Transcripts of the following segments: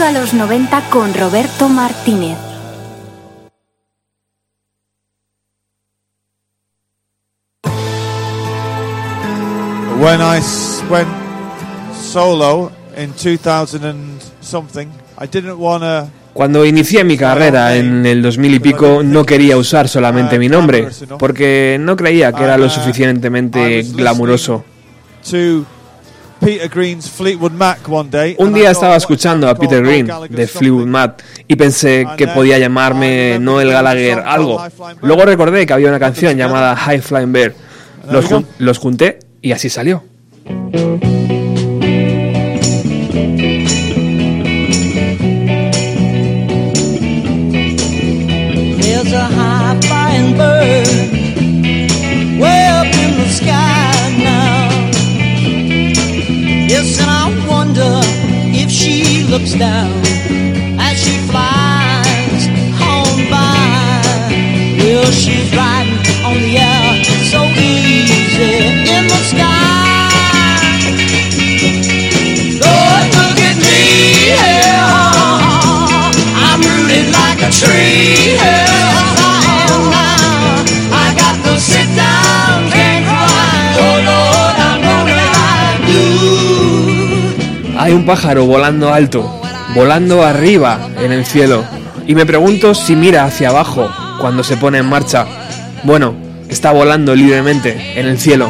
Bienvenido a los 90 con Roberto Martínez. When I s- went solo in 2000 and something, I didn't want to. Cuando inicié mi carrera en el 2000 y pico no quería usar solamente mi nombre, porque no creía que era lo suficientemente glamuroso. Un día estaba escuchando a Peter Green de? Fleetwood Mac y pensé que podía llamarme Noel Gallagher algo. Luego recordé que había una canción llamada High Flying Bird. Los, jun- los junté y así salió. Looks down Hay un pájaro volando alto, volando arriba en el cielo. Y me pregunto si mira hacia abajo cuando se pone en marcha. Bueno, está volando libremente en el cielo.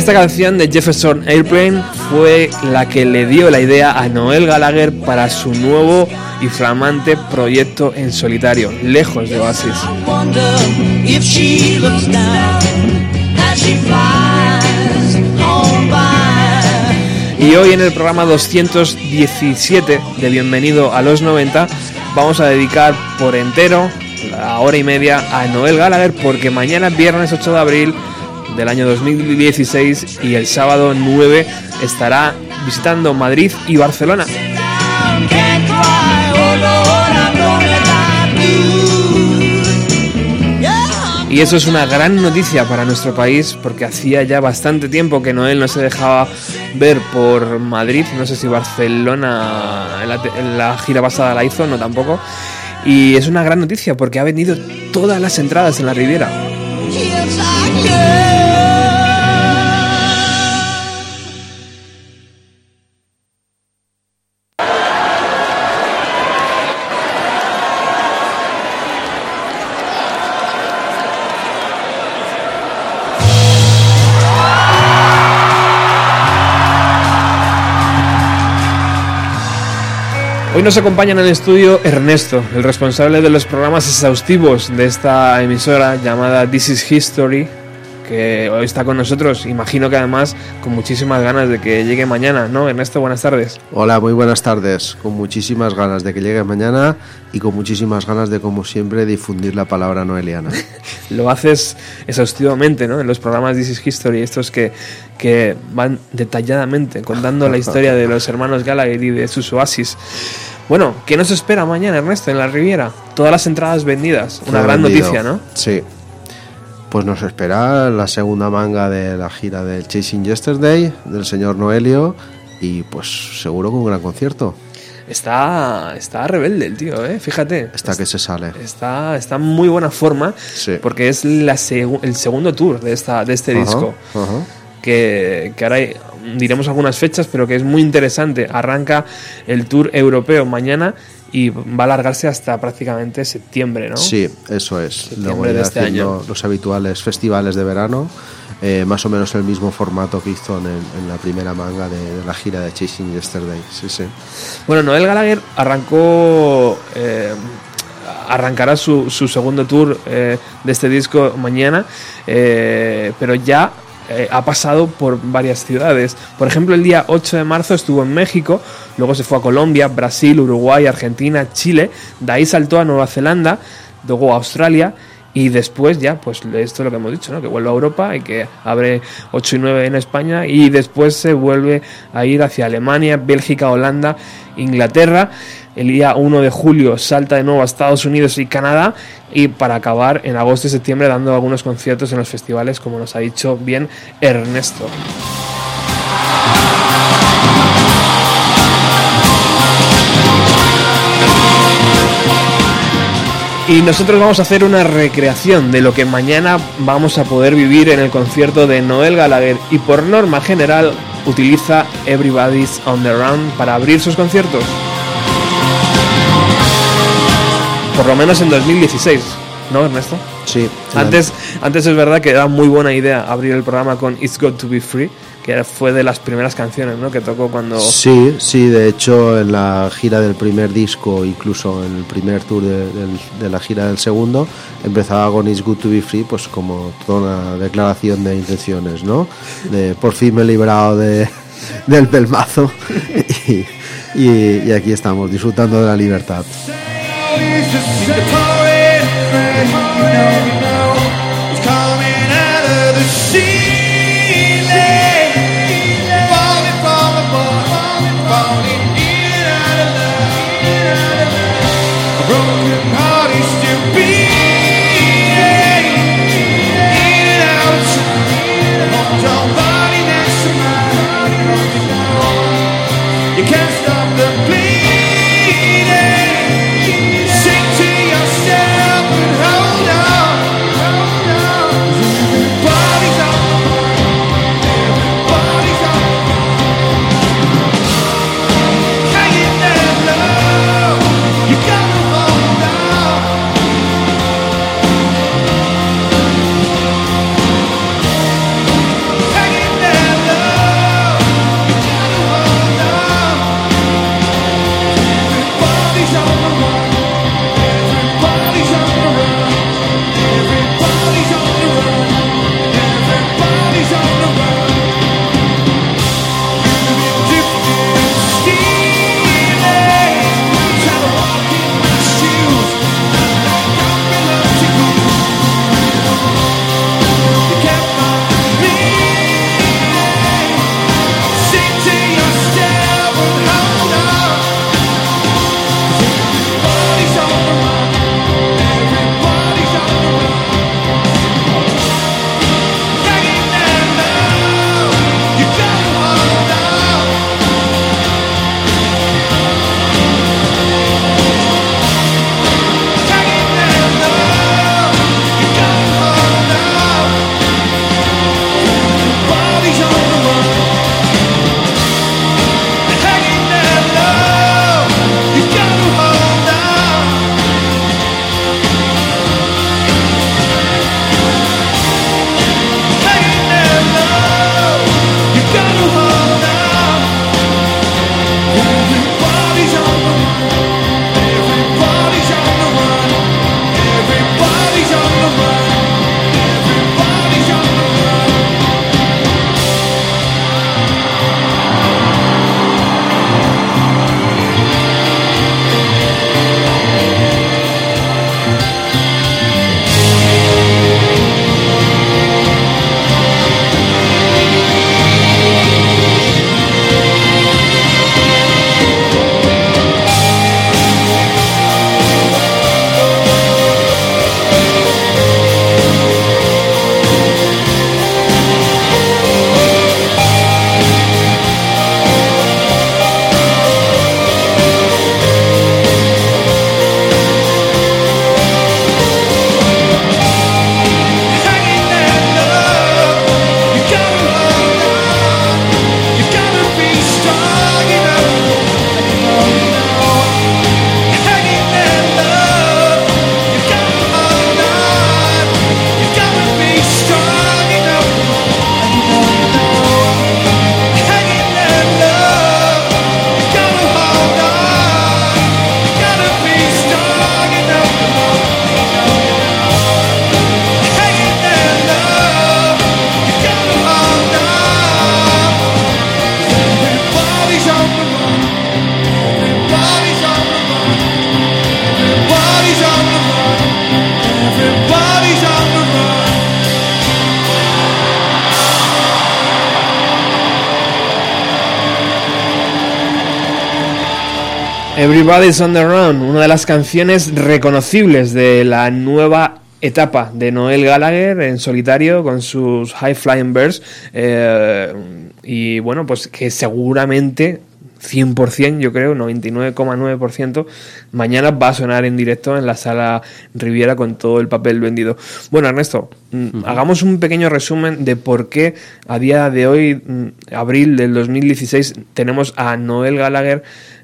Esta canción de Jefferson Airplane fue la que le dio la idea a Noel Gallagher para su nuevo y flamante proyecto en solitario, lejos de Oasis. Y hoy en el programa 217 de Bienvenido a los 90 vamos a dedicar por entero la hora y media a Noel Gallagher porque mañana es viernes 8 de abril del año 2016 y el sábado 9 estará visitando Madrid y Barcelona. Y eso es una gran noticia para nuestro país porque hacía ya bastante tiempo que Noel no se dejaba ver por Madrid, no sé si Barcelona en la, la gira pasada la hizo, no tampoco. Y es una gran noticia porque ha vendido todas las entradas en la Riviera. Yes I can. Hoy nos acompaña en el estudio Ernesto, el responsable de los programas exhaustivos de esta emisora llamada This is History, que hoy está con nosotros. Imagino que además con muchísimas ganas de que llegue mañana, ¿no? Ernesto, buenas tardes. Hola, muy buenas tardes. Con muchísimas ganas de que llegue mañana y con muchísimas ganas de, como siempre, difundir la palabra noeliana. Lo haces exhaustivamente, ¿no? En los programas This is History, estos que, que van detalladamente contando la historia de los hermanos Gallagher y de sus oasis. Bueno, ¿qué nos espera mañana, Ernesto, en la Riviera? Todas las entradas vendidas. Una Todo gran vendido. noticia, ¿no? Sí. Pues nos espera la segunda manga de la gira del Chasing Yesterday, del señor Noelio, y pues seguro con un gran concierto. Está, está rebelde el tío, ¿eh? Fíjate. Hasta que se sale. Está, está en muy buena forma Sí. porque es la segu- el segundo tour de, esta, de este Ajá, disco. ajá. Que, que ahora diremos algunas fechas, pero que es muy interesante. Arranca el tour europeo mañana y va a alargarse hasta prácticamente septiembre, ¿no? Sí, eso es. Septiembre Luego de este año. los habituales festivales de verano, eh, más o menos el mismo formato que hizo en, en la primera manga de, de la gira de Chasing Yesterday. Sí, sí. Bueno, Noel Gallagher arrancó. eh, arrancará su, su segundo tour eh, de este disco mañana, eh, pero ya eh, ha pasado por varias ciudades. Por ejemplo, el día 8 de marzo estuvo en México, luego se fue a Colombia, Brasil, Uruguay, Argentina, Chile, de ahí saltó a Nueva Zelanda, luego a Australia. Y después ya, pues esto es lo que hemos dicho, ¿no? Que vuelve a Europa y que abre 8 y 9 en España y después se vuelve a ir hacia Alemania, Bélgica, Holanda, Inglaterra. El día 1 de julio salta de nuevo a Estados Unidos y Canadá y para acabar en agosto y septiembre dando algunos conciertos en los festivales, como nos ha dicho bien Ernesto. Y nosotros vamos a hacer una recreación de lo que mañana vamos a poder vivir en el concierto de Noel Gallagher y por norma general utiliza Everybody's on the Run para abrir sus conciertos. Por lo menos en 2016, ¿no, Ernesto? Sí. Antes, antes es verdad que era muy buena idea abrir el programa con It's Got to Be Free, que fue de las primeras canciones ¿no? que tocó cuando... Sí, sí, de hecho en la gira del primer disco, incluso en el primer tour de, del- de la gira del segundo, empezaba con It's Good to Be Free, pues como toda una declaración de intenciones, ¿no? De por fin me he librado de, del pelmazo y, y- y aquí estamos, disfrutando de la libertad. You can't stop the bleeding. Everybody's on the Run, una de las canciones reconocibles de la nueva etapa de Noel Gallagher en solitario con sus High Flying Birds. eh, y bueno, pues que seguramente 100%, yo creo, 99,9%, mañana va a sonar en directo en la sala Riviera con todo el papel vendido. Bueno, Ernesto, mm, hagamos un pequeño resumen de por qué a día de hoy, mm, abril del 2016, tenemos a Noel Gallagher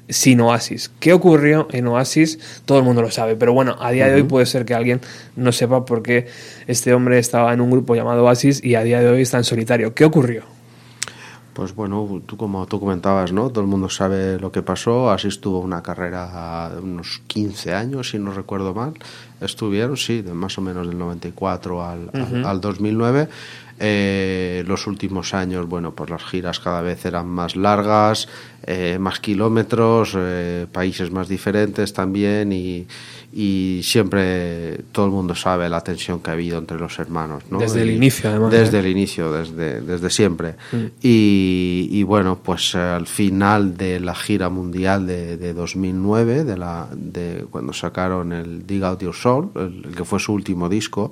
sin Oasis. ¿Qué ocurrió en Oasis? Todo el mundo lo sabe, pero bueno, a día de hoy puede ser que alguien no sepa por qué este hombre estaba en un grupo llamado Oasis y a día de hoy está en solitario. ¿Qué ocurrió? Pues bueno, tú como tú comentabas, ¿no? Todo el mundo sabe lo que pasó. Así estuvo una carrera de unos 15 años, si no recuerdo mal. Estuvieron, sí, de más o menos del 94 al, al- Ujú. al 2009. Eh, los últimos años, bueno, pues las giras cada vez eran más largas, eh, más kilómetros, eh, países más diferentes también y, y siempre todo el mundo sabe la tensión que ha habido entre los hermanos, ¿no? Desde el Y- inicio, además, Desde ¿eh? el inicio, desde, desde siempre. Mm. Y, y bueno, pues eh, al final de la gira mundial de, de 2009, de, la, de cuando sacaron el Dig Out Your Soul, el, el que fue su último disco,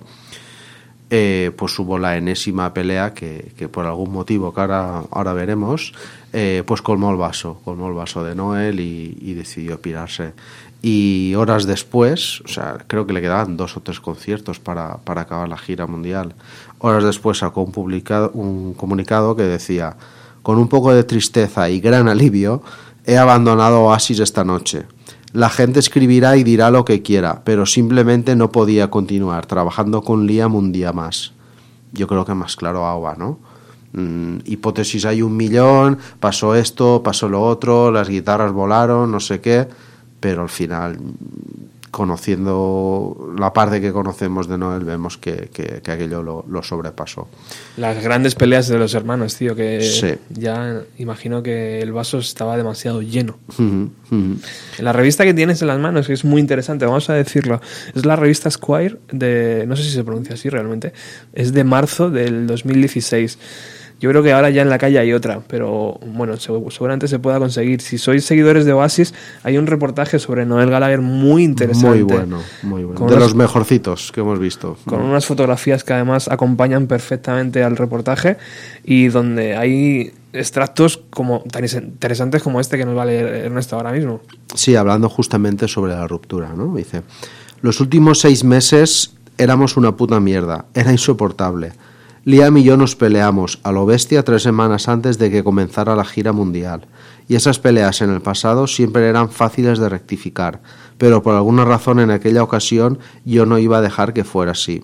eh, pues hubo la enésima pelea que, que por algún motivo que ahora, ahora veremos, eh, pues colmó el vaso, colmó el vaso de Noel y, decidió pirarse. Y horas después, o sea, creo que le quedaban dos o tres conciertos para, para acabar la gira mundial. Horas después sacó un, publicado, un comunicado que decía, con un poco de tristeza y gran alivio, he abandonado Oasis esta noche. La gente escribirá y dirá lo que quiera, pero simplemente no podía continuar trabajando con Liam un día más. Yo creo que más claro agua, ¿no? Mm, hipótesis hay un millón, pasó esto, pasó lo otro, las guitarras volaron, no sé qué, pero al final, conociendo la parte que conocemos de Noel, vemos que, que- que aquello lo, lo sobrepasó. Las grandes peleas de los hermanos, tío, que Sí. ya imagino que el vaso estaba demasiado lleno. La revista que tienes en las manos, que es muy interesante, vamos a decirlo, es la revista Squire de, no sé si se pronuncia así realmente, es de marzo del 2016. Yo creo que ahora ya en la calle hay otra, pero bueno, segu- seguramente se pueda conseguir. Si sois seguidores de Oasis, hay un reportaje sobre Noel Gallagher muy interesante. Muy bueno, muy bueno. Con de unas- los mejorcitos que hemos visto. con unas fotografías que además acompañan perfectamente al reportaje y donde hay extractos como tan interesantes como este que nos va a leer Ernesto ahora mismo. Sí, hablando justamente sobre la ruptura, ¿no? Dice, los últimos seis meses éramos una puta mierda, era insoportable. Liam y yo nos peleamos a lo bestia tres semanas antes de que comenzara la gira mundial. Y esas peleas en el pasado siempre eran fáciles de rectificar, pero por alguna razón en aquella ocasión yo no iba a dejar que fuera así.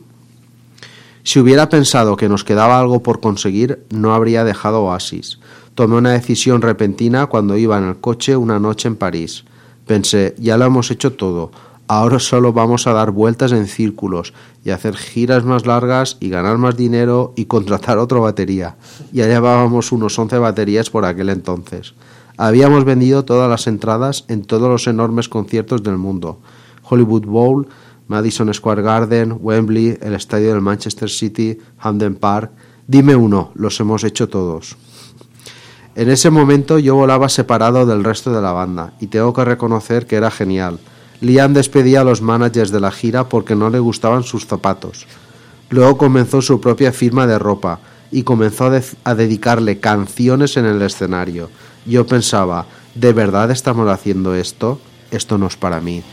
Si hubiera pensado que nos quedaba algo por conseguir, no habría dejado Oasis. Tomé una decisión repentina cuando iba en el coche una noche en París. Pensé, ya lo hemos hecho todo, ahora solo vamos a dar vueltas en círculos y hacer giras más largas y ganar más dinero y contratar otra batería. Ya llevábamos unos 11 baterías por aquel entonces. Habíamos vendido todas las entradas en todos los enormes conciertos del mundo. Hollywood Bowl, Madison Square Garden, Wembley, el estadio del Manchester City, Hampden Park. Dime uno, los hemos hecho todos. En ese momento yo volaba separado del resto de la banda y tengo que reconocer que era genial. Liam despedía a los managers de la gira porque no le gustaban sus zapatos. Luego comenzó su propia firma de ropa y comenzó a, a dedicarle canciones en el escenario. Yo pensaba, ¿de verdad estamos haciendo esto? Esto no es para mí.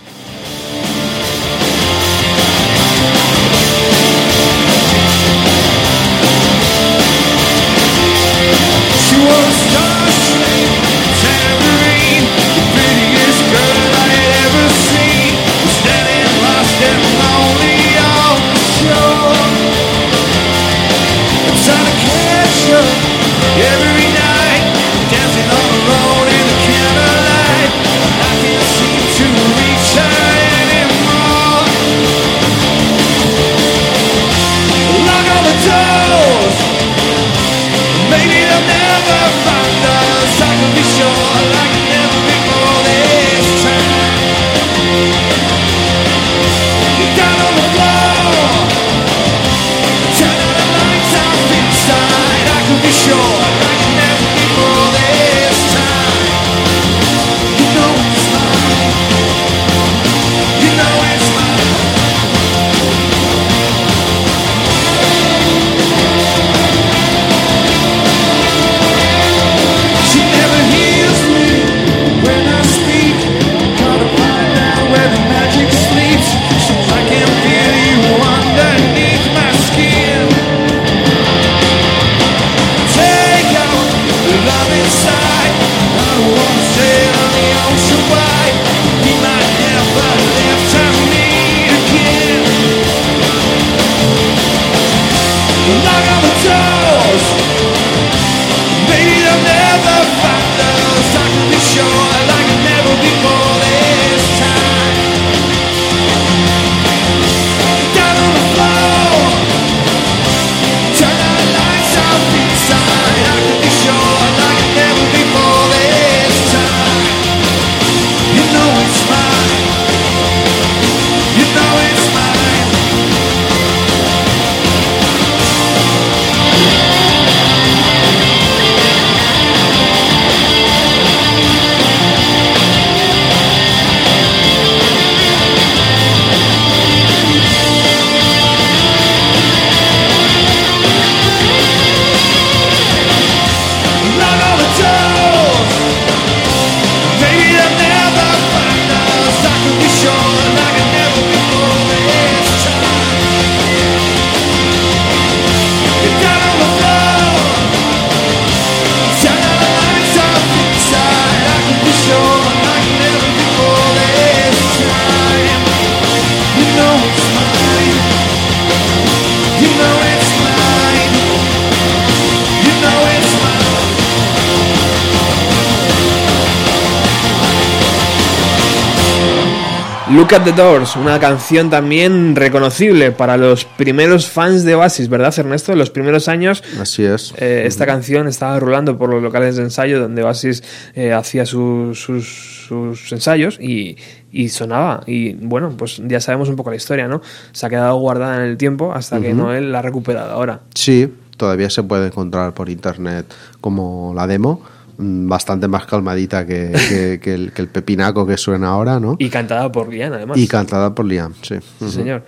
Look at the Doors, una canción también reconocible para los primeros fans de Oasis, ¿verdad, Ernesto? En los primeros años Así es. eh, esta canción estaba rulando por los locales de ensayo donde Oasis eh, hacía su- sus, sus ensayos y, y sonaba. Y bueno, pues ya sabemos un poco la historia, ¿no? Se ha quedado guardada en el tiempo hasta que Noel la ha recuperado ahora. Sí, todavía se puede encontrar por internet como la demo, bastante más calmadita que, que- que el, que el pepinaco que suena ahora, ¿no? Y cantada por Lian, además. Y cantada por Liam, sí. Sí, señor.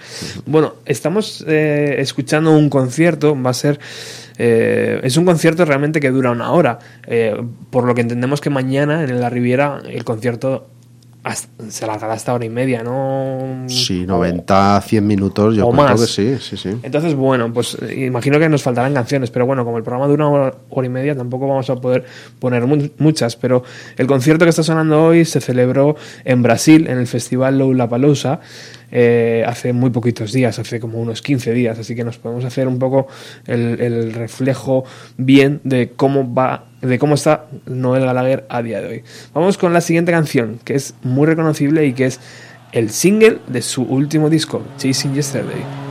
Bueno, estamos eh, escuchando un concierto, va a ser... eh, es un concierto realmente que dura una hora, eh, por lo que entendemos que mañana en la Riviera el concierto hasta- se alargará hasta hora y media, ¿no? Sí, 90, 100 minutos, yo O creo más. que sí, sí, sí. Entonces, bueno, pues eh, imagino que nos faltarán canciones, pero bueno, como el programa dura una hora, hora y media, tampoco vamos a poder poner mu- muchas. Pero el concierto que está sonando hoy se celebró en Brasil, en el festival Lollapalooza, eh, hace muy poquitos días, hace como unos 15 días, así que nos podemos hacer un poco el, reflejo bien de cómo va, de cómo está Noel Gallagher a día de hoy. Vamos con la siguiente canción, que es muy reconocible y que es el single de su último disco, Chasing Yesterday.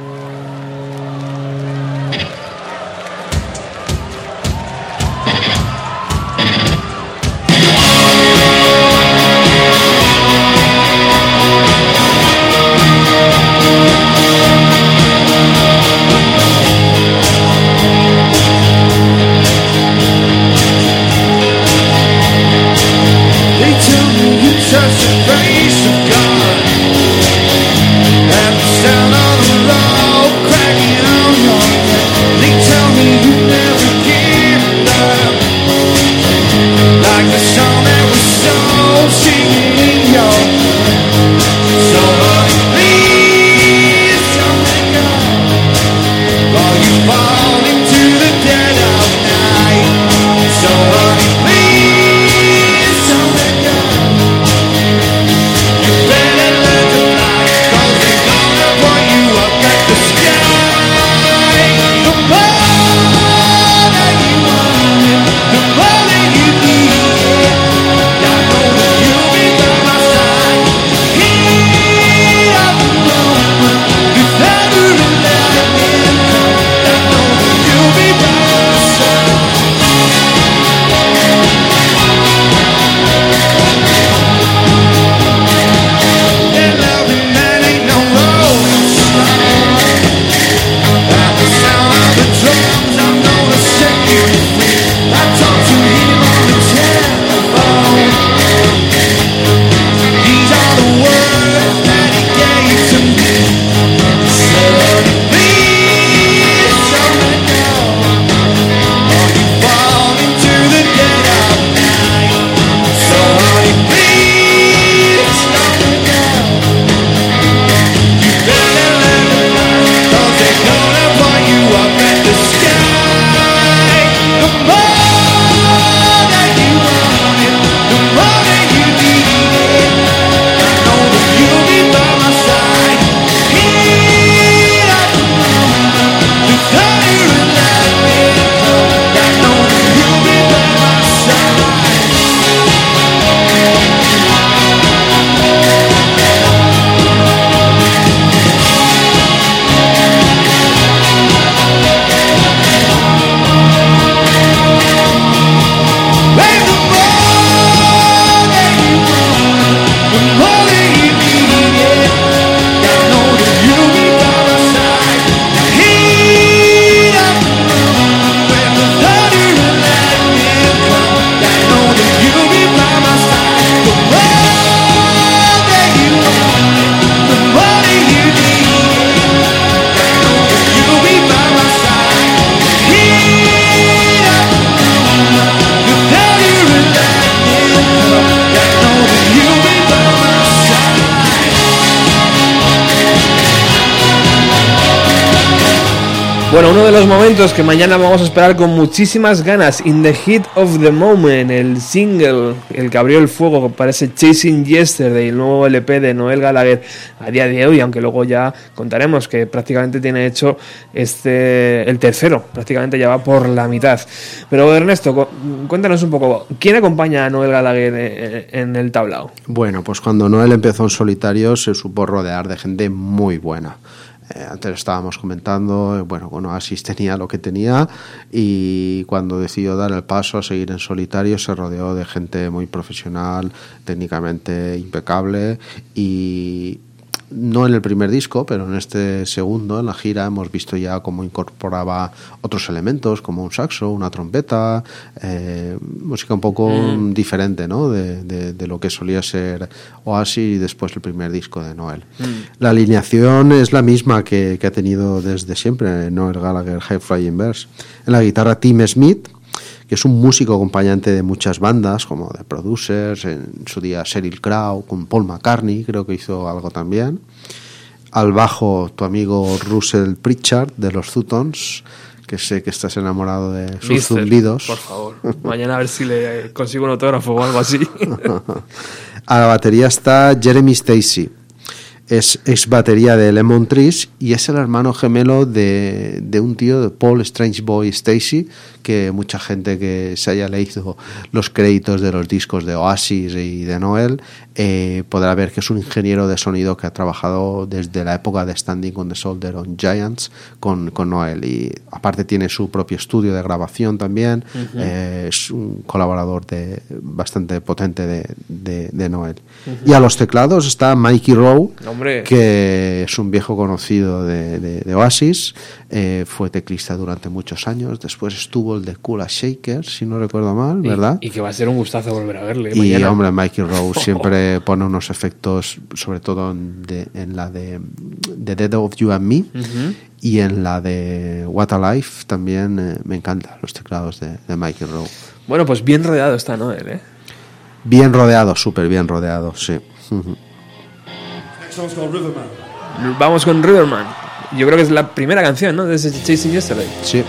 Que mañana vamos a esperar con muchísimas ganas, In the Heat of the Moment, el single, el que abrió el fuego para ese Chasing Yesterday, el nuevo LP de Noel Gallagher a día de hoy, aunque luego ya contaremos que prácticamente tiene hecho este el tercero, prácticamente ya va por la mitad. Pero Ernesto, cu- cuéntanos un poco, ¿quién acompaña a Noel Gallagher eh, en el tablao? Bueno, pues cuando Noel empezó en solitario se supo rodear de gente muy buena. Eh, antes estábamos comentando, eh, bueno, con Oasis tenía lo que tenía y cuando decidió dar el paso a seguir en solitario se rodeó de gente muy profesional, técnicamente impecable y no en el primer disco, pero en este segundo, en la gira, hemos visto ya cómo incorporaba otros elementos, como un saxo, una trompeta, eh, música un poco Mm. diferente, ¿no? De, de- de lo que solía ser Oasis y después el primer disco de Noel. Mm. La alineación es la misma que, que ha tenido desde siempre Noel Gallagher, High Flying Birds. En la guitarra Tim Smith, que es un músico acompañante de muchas bandas, como The Producers, en su día Sheryl Crow, con Paul McCartney, creo que hizo algo también. Al bajo, tu amigo Russell Pritchard, de los Zutons, que sé que estás enamorado de sus Mister, zumbidos. Por favor, mañana a ver si le consigo un autógrafo o algo así. A la batería está Jeremy Stacy. Es ex batería de Lemon Trees y es el hermano gemelo de, de un tío de Paul Strange Boy Stacy, que mucha gente que se haya leído los créditos de los discos de Oasis y de Noel eh, podrá ver que es un ingeniero de sonido que ha trabajado desde la época de Standing on the Shoulder on Giants con, con Noel y aparte tiene su propio estudio de grabación también, eh, es un colaborador de, bastante potente de, de- de Noel. Y a los teclados está Mikey Rowe, Hombre. que es un viejo conocido de, Oasis, eh, fue teclista durante muchos años, después estuvo el de Kula Shaker, si no recuerdo mal, Y- ¿verdad? Y, que va a ser un gustazo volver a verle. Y mañana. hombre, Mikey Rowe siempre pone unos efectos, sobre todo en, de- en la de, de Dead of You and Me y en la de What a Life también eh, me encantan los teclados de, de Mikey Rowe. Bueno, pues bien rodeado está Noel, ¿eh? Bien rodeado, súper bien rodeado, sí. Vamos con Riverman. Yo creo que es la primera canción, ¿no? De ese Chasing Yesterday. Sí.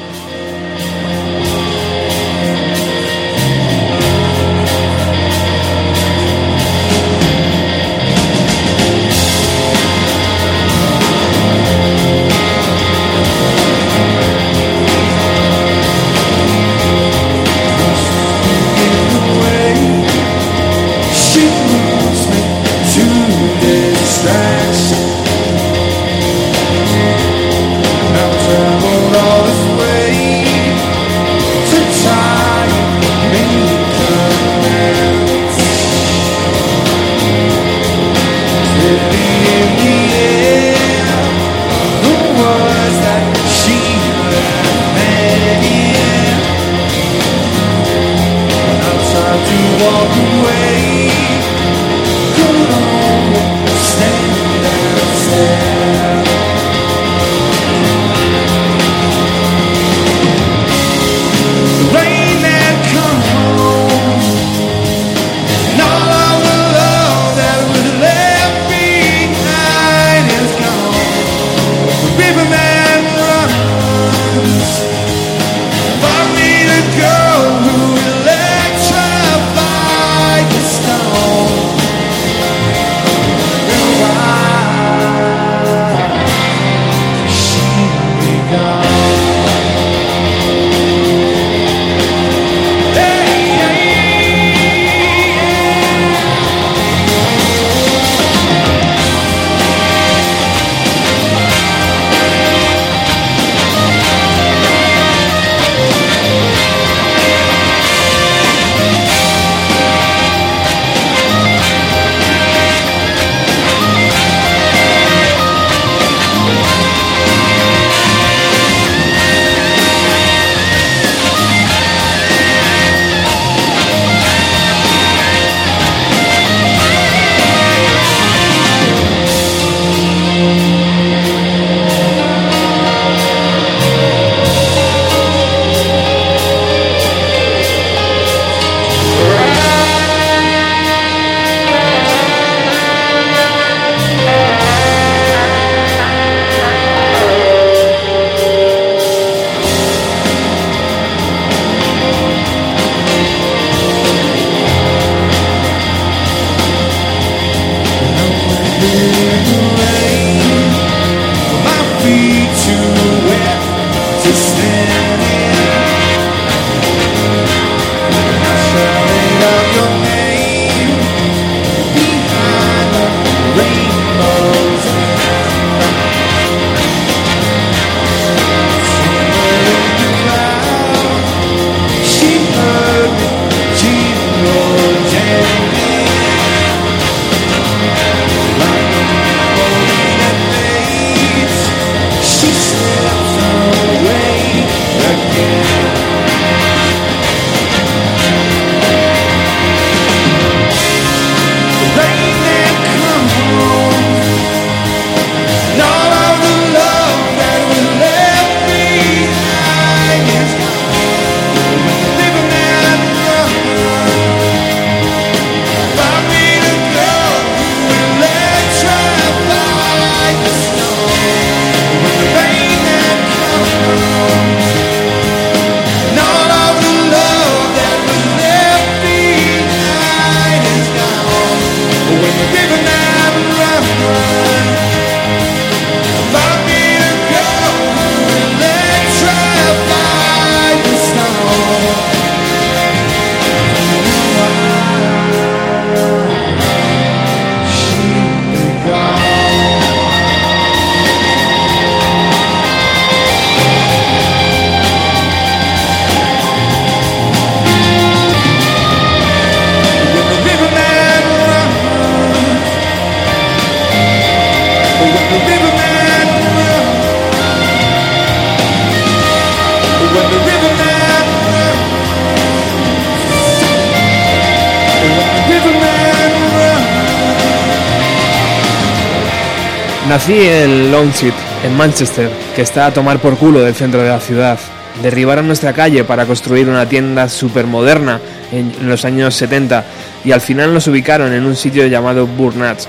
Nací en Longsit, en Manchester, que está a tomar por culo del centro de la ciudad. Derribaron nuestra calle para construir una tienda supermoderna en los años 70 y al final nos ubicaron en un sitio llamado Burnats,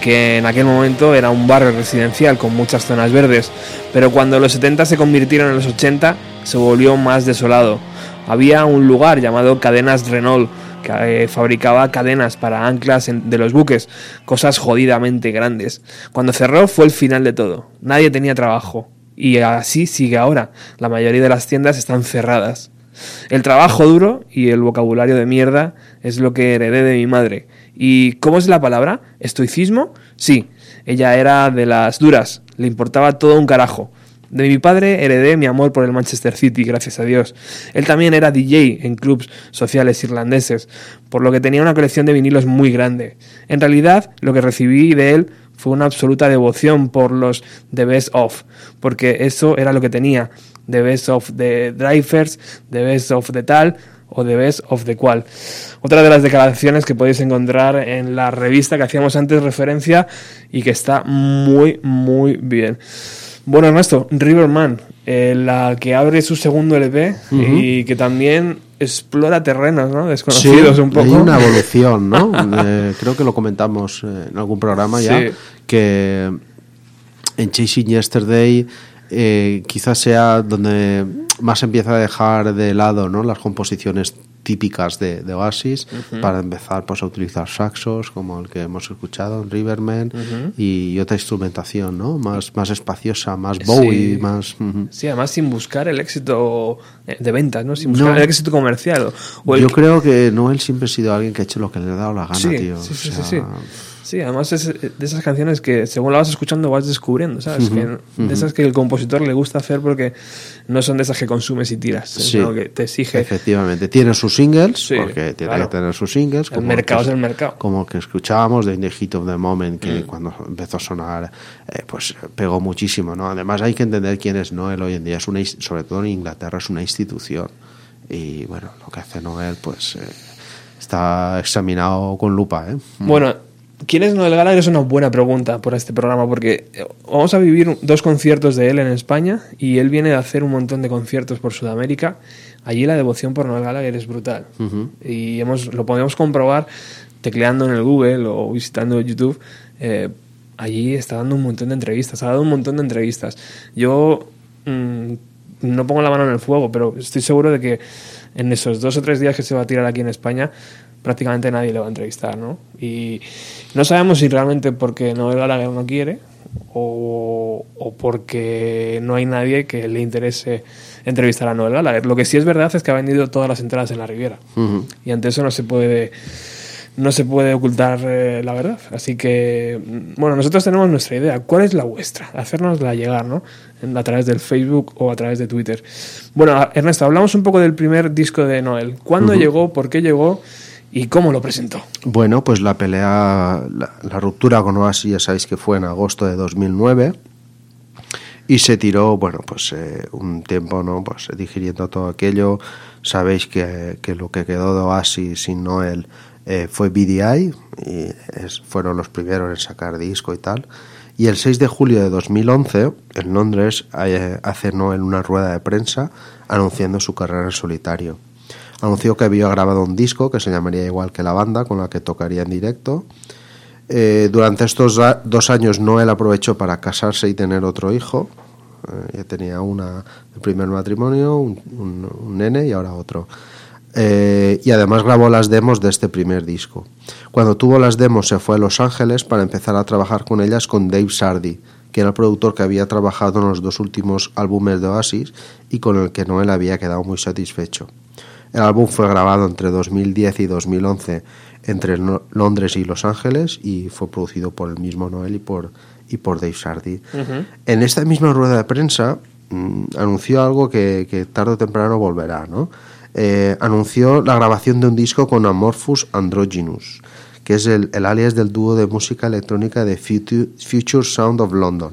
que en aquel momento era un barrio residencial con muchas zonas verdes, pero cuando los 70 se convirtieron en los 80 se volvió más desolado. Había un lugar llamado Cadenas Renault que eh, fabricaba cadenas para anclas de los buques, cosas jodidamente grandes. Cuando cerró fue el final de todo. Nadie tenía trabajo. Y así sigue ahora. La mayoría de las tiendas están cerradas. El trabajo duro y el vocabulario de mierda es lo que heredé de mi madre. ¿Y cómo es la palabra? ¿Estoicismo? Sí, ella era de las duras, le importaba todo un carajo. De mi padre heredé mi amor por el Manchester City, gracias a Dios. Él también era DJ en clubs sociales irlandeses, por lo que tenía una colección de vinilos muy grande. En realidad, lo que recibí de él fue una absoluta devoción por los The Best Of, porque eso era lo que tenía. The Best of the Drivers, The Best of the tal o The Best of the cual. Otra de las declaraciones que podéis encontrar en la revista que hacíamos antes referencia y que está muy, muy bien. Bueno, Ernesto, Riverman, eh, la que abre su segundo LP y que también explora terrenos ¿no? desconocidos Sí, un poco. Hay una evolución, ¿no? Eh, creo que lo comentamos eh, en algún programa ya, Sí. que en Chasing Yesterday eh, quizás sea donde más empieza a dejar de lado ¿no? las composiciones típicas de, de Oasis para empezar pues, a utilizar saxos como el que hemos escuchado en Riverman y otra instrumentación ¿no? más, más espaciosa, más Bowie, Sí. más... Sí, además sin buscar el éxito de ventas, ¿no? Sin buscar No. el éxito comercial. o- o el Yo que- creo que Noel siempre ha sido alguien que ha hecho lo que le ha dado la gana, sí, tío. Sí, O sea, sí. Además es de esas canciones que según la vas escuchando vas descubriendo, ¿sabes? Que- de esas que el compositor le gusta hacer porque no son de esas que consumes y tiras, Sí. sino que te exige. Efectivamente, tiene sus singles, Sí, porque tiene claro. que tener sus singles. El mercado que- es el mercado. Mm. Como que escuchábamos de In the Heat of the Moment, que cuando empezó a sonar, eh, pues pegó muchísimo, ¿no? Además hay que entender quién es Noel hoy en día, es una, sobre todo en Inglaterra, es una institución. Y bueno, lo que hace Noel, pues eh, está examinado con lupa, ¿eh? Bueno, ¿quién es Noel Gallagher? Es una buena pregunta por este programa porque eh, vamos a vivir dos conciertos de él en España y él viene de hacer un montón de conciertos por Sudamérica. Allí la devoción por Noel Gallagher es brutal y hemos, lo podemos comprobar tecleando en el Google o visitando YouTube. eh, allí está dando un montón de entrevistas, ha dado un montón de entrevistas. Yo mm, no pongo la mano en el fuego, pero estoy seguro de que en esos dos o tres días que se va a tirar aquí en España, prácticamente nadie le va a entrevistar, ¿no? Y no sabemos si realmente porque Noel Gallagher no quiere o, o porque no hay nadie que le interese entrevistar a Noel Gallagher. Lo que sí es verdad es que ha vendido todas las entradas en la Riviera. Y ante eso no se puede no se puede ocultar eh, la verdad. Así que, mm, bueno, nosotros tenemos nuestra idea. ¿Cuál es la vuestra? Hacérnosla llegar, ¿no? A través del Facebook o a través de Twitter. Bueno, Ernesto, hablamos un poco del primer disco de Noel. ¿Cuándo llegó? ¿Por qué llegó? ¿Y cómo lo presentó? Bueno, pues la pelea, la, ruptura con Oasis, ya sabéis que fue en agosto de 2009 y se tiró, bueno, pues eh, un tiempo, ¿no? Pues digiriendo todo aquello. Sabéis que, lo que quedó de Oasis sin Noel eh, fue BDI y fueron los primeros en sacar disco y tal. Y el 6 de julio de 2011, en Londres, eh, hace Noel una rueda de prensa anunciando su carrera en solitario. Anunció que había grabado un disco que se llamaría igual que la banda, con la que tocaría en directo. Eh, durante estos dos años Noel aprovechó para casarse y tener otro hijo. Eh, ya tenía una el primer matrimonio, un nene y ahora otro. Eh, y además grabó las demos de este primer disco. Cuando tuvo las demos se fue a Los Ángeles para empezar a trabajar con ellas con Dave Sardi, que era el productor que había trabajado en los dos últimos álbumes de Oasis y con el que Noel había quedado muy satisfecho. El álbum fue grabado entre 2010 y 2011 entre Londres y Los Ángeles y fue producido por el mismo Noel y por, y por Dave Sardi. En esta misma rueda de prensa mm, anunció algo que, que tarde o temprano volverá, ¿no? Eh, anunció la grabación de un disco con Amorphous Androgynous, que es el, el alias del dúo de música electrónica de Future, Future Sound of London.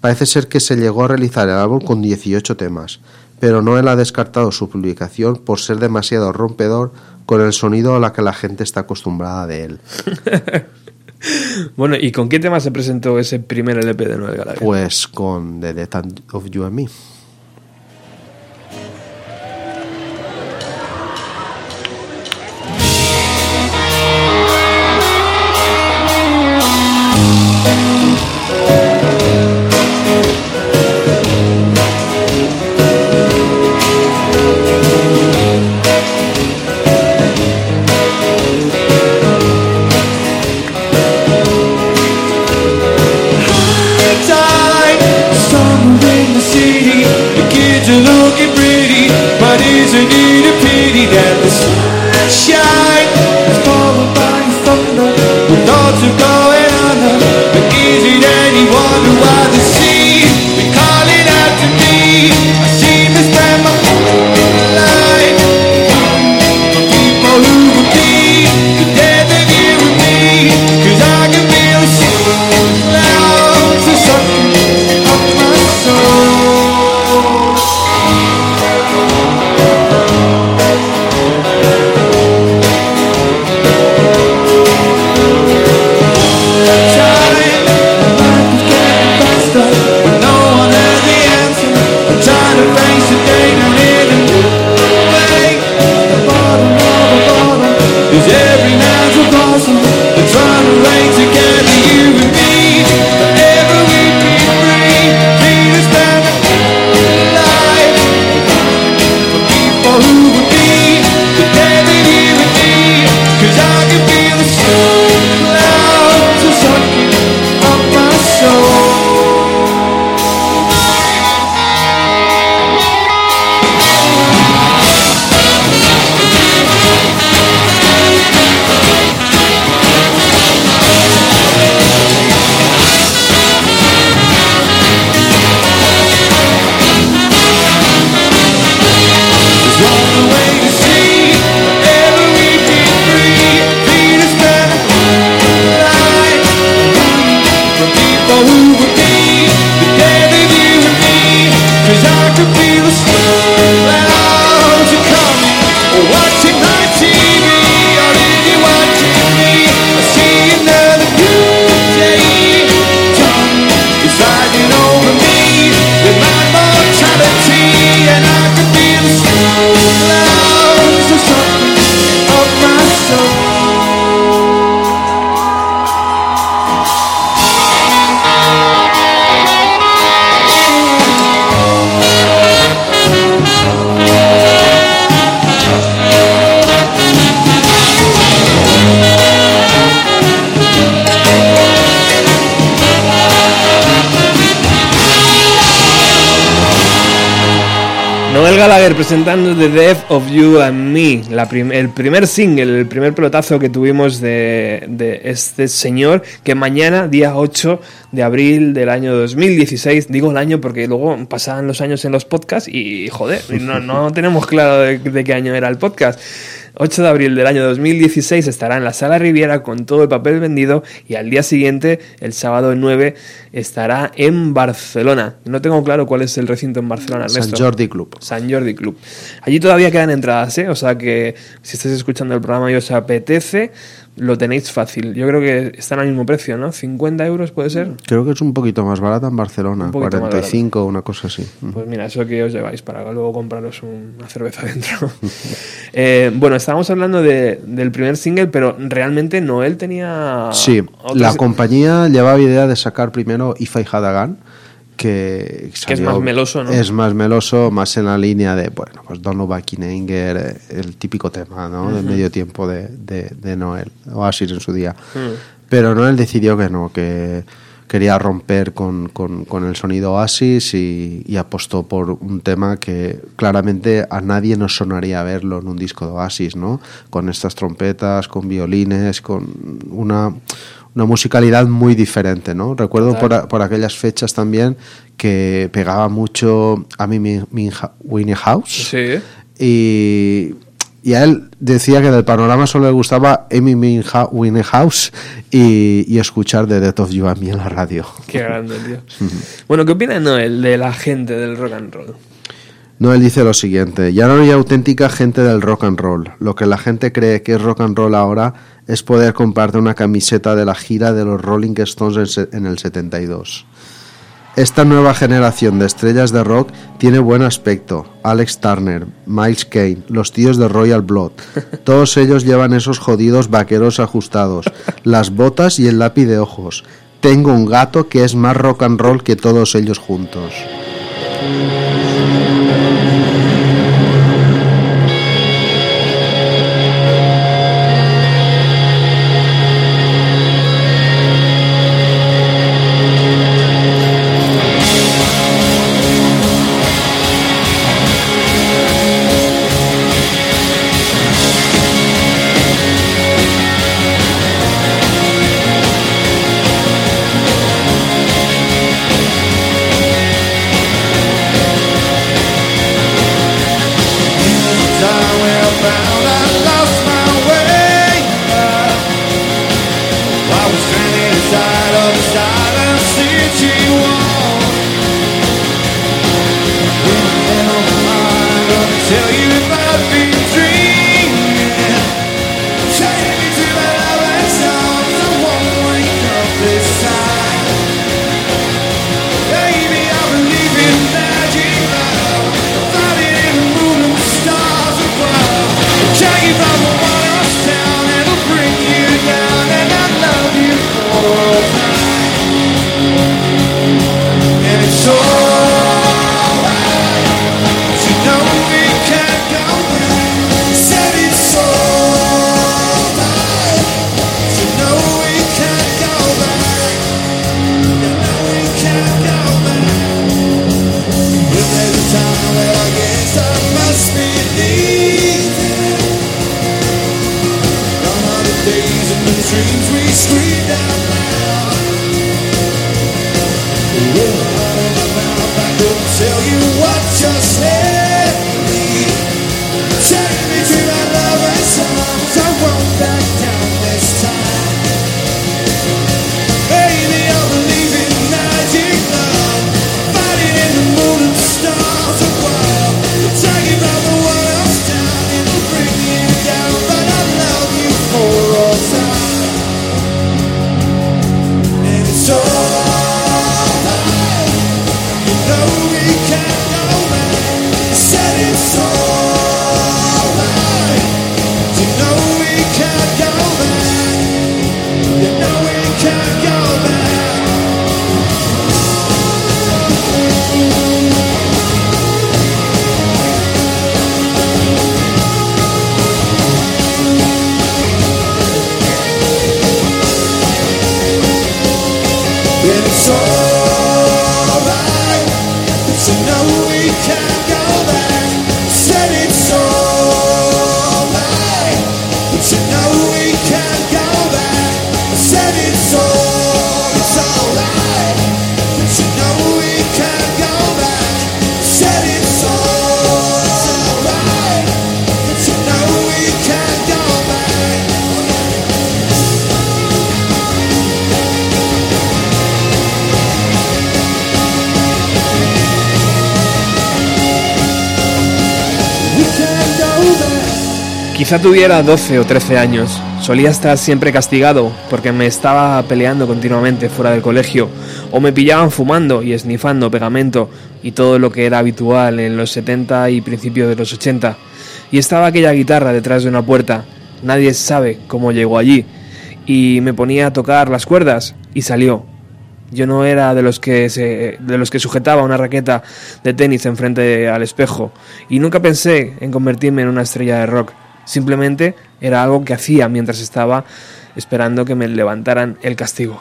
Parece ser que se llegó a realizar el álbum con 18 temas, pero Noel ha descartado su publicación por ser demasiado rompedor con el sonido a la que la gente está acostumbrada de él. Bueno, ¿y con qué tema se presentó ese primer LP de Noel Gallagher? Pues con The Death of You and Me. at the sunshine. Presentando The Death of You and Me, el primer single, el primer pelotazo que tuvimos de, de este señor, que mañana, día 8 de abril del año 2016, digo el año porque luego pasaban los años en los podcasts y joder, no, no tenemos claro de qué año era el podcast. 8 de abril del año 2016 estará en la Sala Riviera con todo el papel vendido y al día siguiente, el sábado 9, estará en Barcelona. No tengo claro cuál es el recinto en Barcelona, San. Jordi Club. San Jordi Club. Allí todavía quedan entradas, ¿eh? O sea que si estáis escuchando el programa y os apetece, lo tenéis fácil. Yo creo que están al mismo precio, ¿no? 50 euros puede ser. Creo que es un poquito más barata en Barcelona, Un poquito más 45 una cosa así. Pues mira, eso que os lleváis para luego compraros un- una cerveza dentro. Eh, bueno, estábamos hablando de- del primer single, pero realmente Noel tenía. Sí, la compañía llevaba idea de sacar primero If I Had a Gun, que, Que es más meloso, ¿no? Es más meloso, más en la línea de, bueno, pues Anger, eh, el típico tema, ¿no? Del Ujú. medio tiempo de, de, de Noel, Oasis en su día. Mm. Pero Noel decidió que no, que quería romper con, con- con el sonido Oasis y, y apostó por un tema que claramente a nadie nos sonaría verlo en un disco de Oasis, ¿no? Con estas trompetas, con violines, con una, una musicalidad muy diferente, ¿no? Recuerdo por, a- por aquellas fechas también que pegaba mucho a mí Winehouse Sí. y, y a él decía que del panorama solo le gustaba Amy Minha- Winehouse y, y escuchar The Death of You and Me en la radio. Qué grande, tío. Bueno, ¿qué opina Noel de la gente del rock and roll? No, él dice lo siguiente, ya no hay auténtica gente del rock and roll. Lo que la gente cree que es rock and roll ahora es poder comprarte una camiseta de la gira de los Rolling Stones en el 72. Esta nueva generación de estrellas de rock tiene buen aspecto. Alex Turner, Miles Kane, los tíos de Royal Blood. Todos ellos llevan esos jodidos vaqueros ajustados, las botas y el lápiz de ojos. Tengo un gato que es más rock and roll que todos ellos juntos. Tuviera 12 o 13 años. Solía estar siempre castigado porque me estaba peleando continuamente fuera del colegio o me pillaban fumando y esnifando pegamento y todo lo que era habitual en los 70 y principios de los 80. Y estaba aquella guitarra detrás de una puerta. Nadie sabe cómo llegó allí. Y me ponía a tocar las cuerdas y salió. Yo no era de los que se, de los que sujetaba una raqueta de tenis enfrente al espejo y nunca pensé en convertirme en una estrella de rock. Simplemente era algo que hacía mientras estaba esperando que me levantaran el castigo.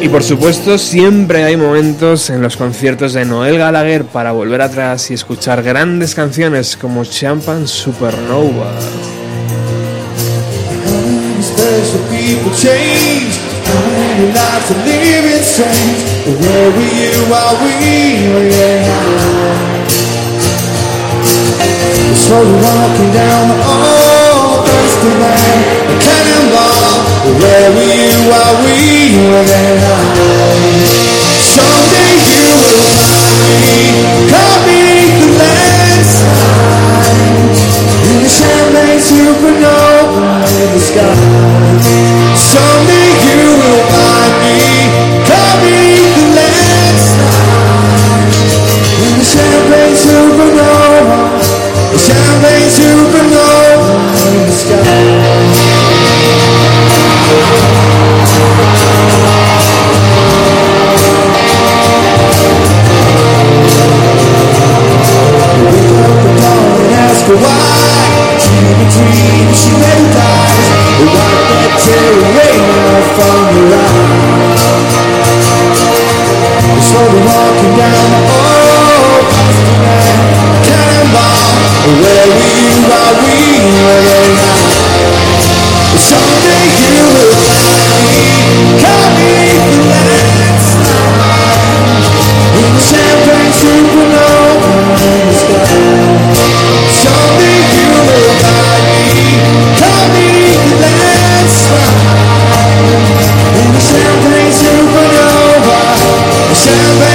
Y por supuesto, siempre hay momentos en los conciertos de Noel Gallagher para volver atrás y escuchar grandes canciones como Champagne Supernova. Where were you while we were there? Someday you will find me caught beneath the landslide in the champagne supernova in the sky. Someday you will find me caught beneath the landslide in the champagne supernova, the champagne supernova The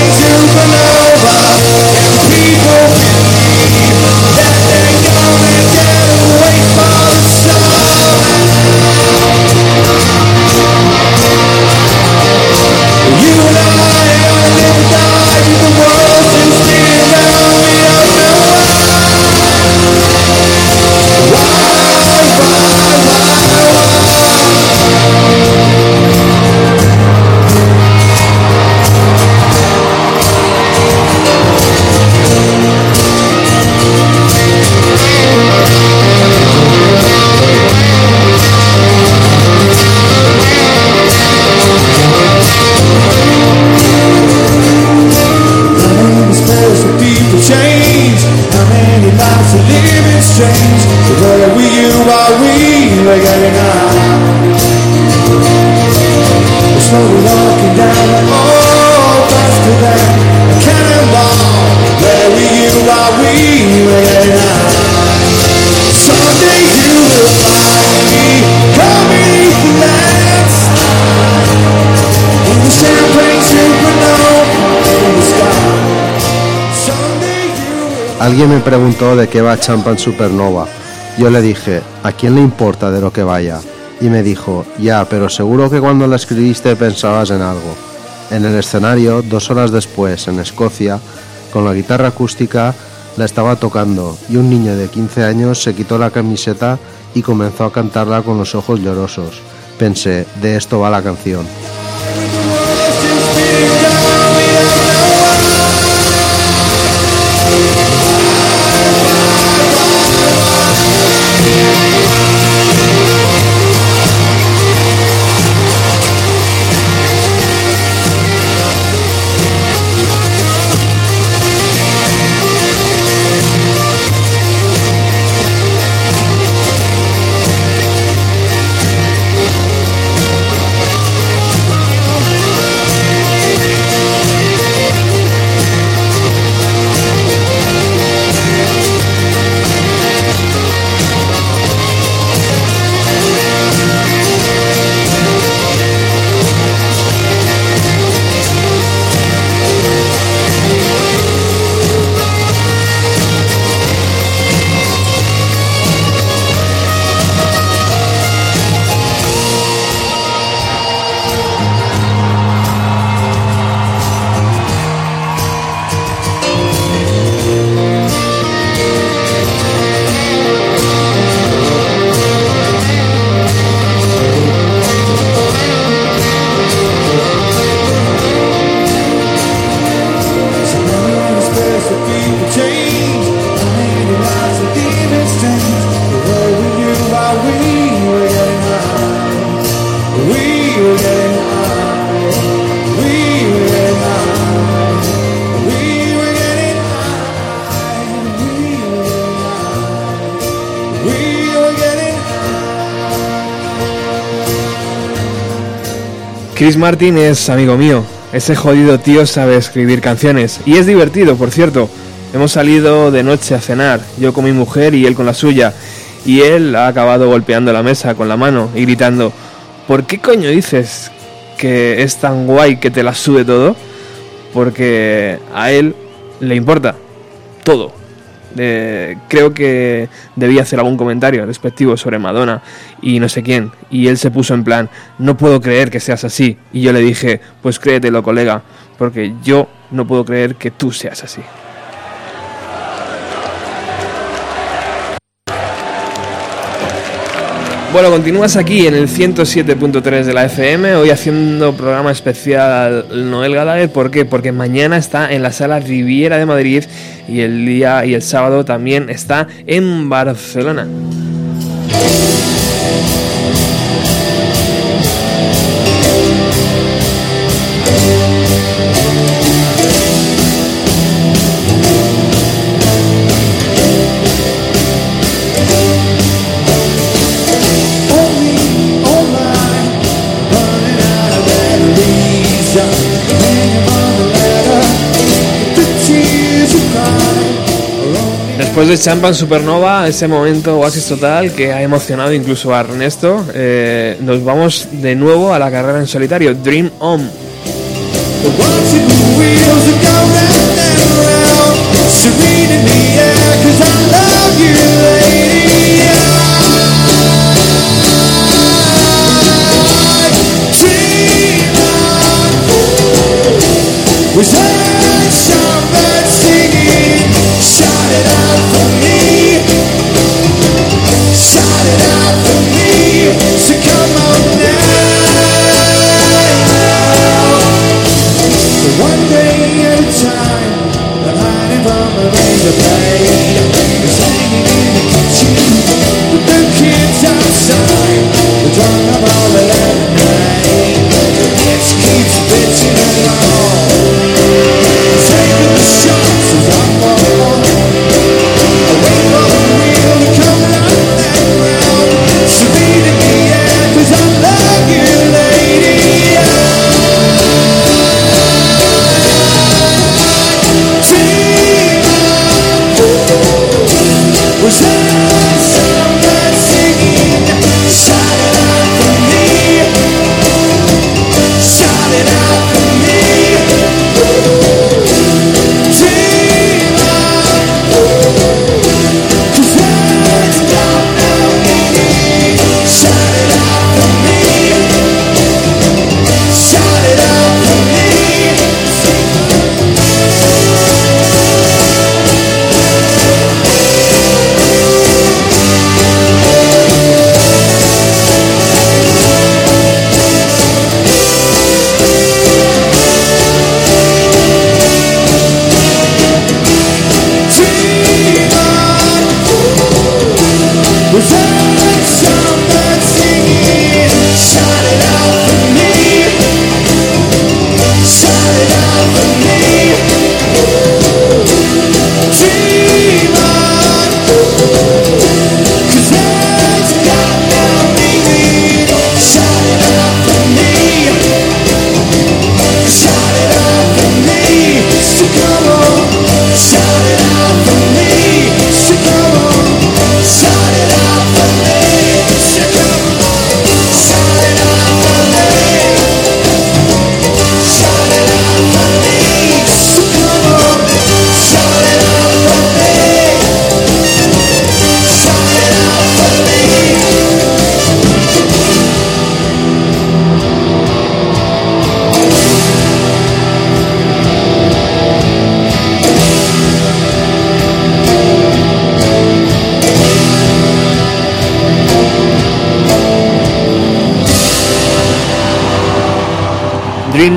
Alguien me preguntó de qué va Champagne Supernova. Yo le dije, ¿a quién le importa de lo que vaya? Y me dijo, ya, pero seguro que cuando la escribiste pensabas en algo. En el escenario, dos horas después, en Escocia, con la guitarra acústica, la estaba tocando y un niño de 15 años se quitó la camiseta y comenzó a cantarla con los ojos llorosos. Pensé, de esto va la canción. Chris Martin es amigo mío. Ese jodido tío sabe escribir canciones. Y es divertido, por cierto. Hemos salido de noche a cenar, yo con mi mujer y él con la suya, y él ha acabado golpeando la mesa con la mano y gritando, ¿por qué coño dices que es tan guay que te la sube todo? Porque a él le importa todo. Eh, creo que debía hacer algún comentario respectivo sobre Madonna y no sé quién. Y él se puso en plan, no puedo creer que seas así. Y yo le dije, pues créetelo, colega, porque yo no puedo creer que tú seas así. Bueno, continúas aquí en el 107.3 de la FM, hoy haciendo programa especial Noel Gallagher. ¿Por qué? Porque mañana está en la sala Riviera de Madrid y el día y el sábado también está en Barcelona. Después de Champan Supernova, ese momento oasis total que ha emocionado incluso a Ernesto, eh, nos vamos de nuevo a la carrera en solitario, Dream On.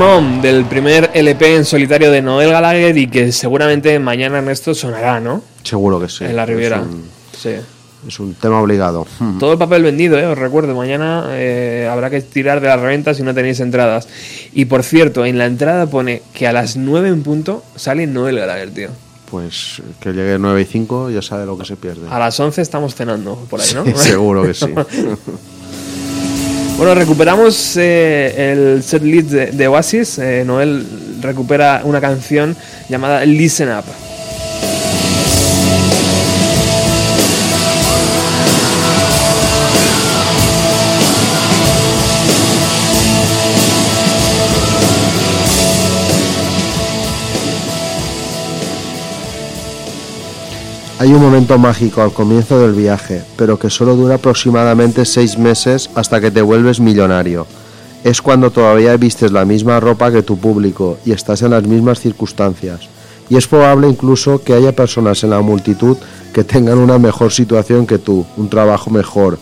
On, del primer LP en solitario de Noel Gallagher y que seguramente mañana Ernesto sonará, ¿no? Seguro que sí. En la Riviera. Un, Sí. es un tema obligado. Todo el papel vendido, ¿eh? os recuerdo, mañana eh, habrá que tirar de las reventas si no tenéis entradas. Y por cierto, en la entrada pone que a las 9 en punto sale Noel Gallagher, tío. Pues que llegue 9 y 5 ya sabe lo que se pierde. A las 11 estamos cenando por ahí, ¿no? Seguro que sí. Bueno, recuperamos eh, el set list de, de Oasis. Eh, Noel recupera una canción llamada Listen Up. Hay un momento mágico al comienzo del viaje, pero que solo dura aproximadamente seis meses hasta que te vuelves millonario. Es cuando todavía vistes la misma ropa que tu público y estás en las mismas circunstancias. Y es probable incluso que haya personas en la multitud que tengan una mejor situación que tú, un trabajo mejor.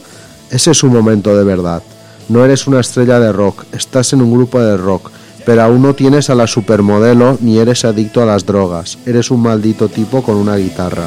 Ese es un momento de verdad. No eres una estrella de rock, estás en un grupo de rock, pero aún no tienes a la supermodelo ni eres adicto a las drogas. Eres un maldito tipo con una guitarra.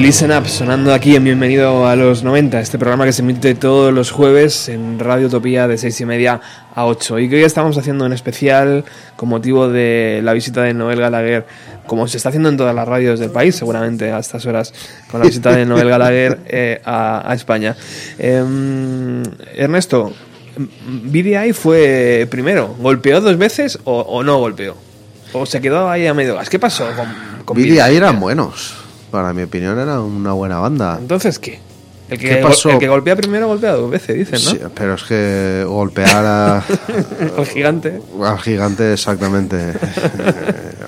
Listen Up sonando aquí en Bienvenido a los 90, este programa que se emite todos los jueves en Radio Utopía de 6 y media a 8 y que hoy estamos haciendo en especial con motivo de la visita de Noel Gallagher, como se está haciendo en todas las radios del país, seguramente a estas horas, con la visita de Noel Gallagher eh, a, a España. Em, Ernesto, BDI fue primero, ¿golpeó dos veces o, o no golpeó? ¿O se quedó ahí a medio gas? ¿Qué pasó con, con Billy BDI? ahí eran buenos. Para mi opinión era una buena banda. Entonces, ¿qué? El que, ¿Qué pasó? el que golpea primero golpea dos veces, dicen, ¿no? Sí, pero es que golpear a, El gigante. al gigante exactamente.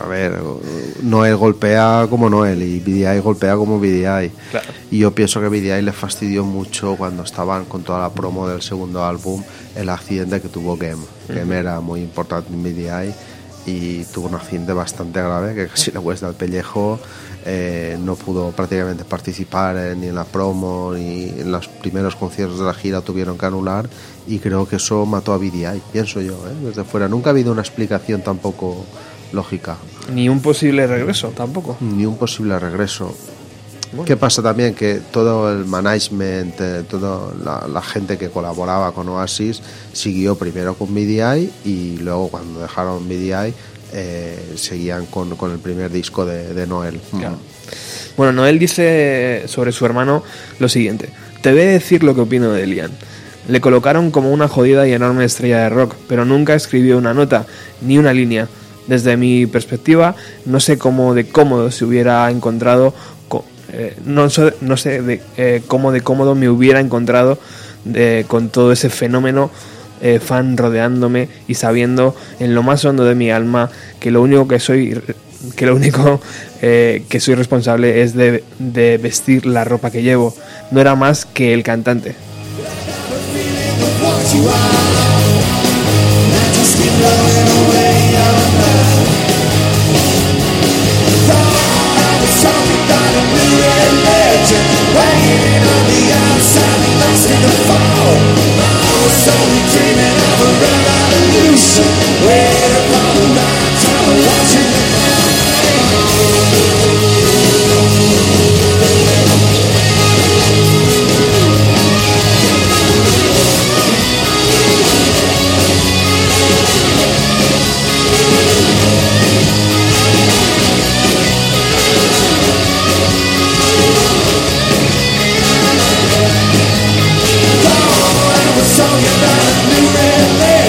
a ver, Noel golpea como Noel y BDI golpea como BDI. Claro. Y yo pienso que BDI le fastidió mucho cuando estaban con toda la promo del segundo álbum el accidente que tuvo Game. Game era muy importante en BDI y tuvo un accidente bastante grave que casi le cuesta el pellejo. Eh, no pudo prácticamente participar eh, ni en la promo ni en los primeros conciertos de la gira tuvieron que anular y creo que eso mató a BDI, pienso yo, ¿eh? desde fuera. Nunca ha habido una explicación tampoco lógica Ni un posible regreso tampoco. ni un posible regreso. Bueno. ¿Qué pasa también? Que todo el management, toda la, la gente que colaboraba con Oasis siguió primero con BDI y luego cuando dejaron BDI eh, seguían con, con el primer disco de, de Noel. Claro. Bueno, Noel dice sobre su hermano lo siguiente. Te voy a decir lo que opino de Liam. Le colocaron como una jodida y enorme estrella de rock, pero nunca escribió una nota, ni una línea. Desde mi perspectiva, no sé cómo de cómodo se hubiera encontrado, co- eh, no, sé, no sé de, eh, cómo de cómodo me hubiera encontrado de- con todo ese fenómeno eh, fan rodeándome y sabiendo en lo más hondo de mi alma que lo único que soy que lo único eh, que soy responsable es de, de vestir la ropa que llevo. No era más que el cantante place where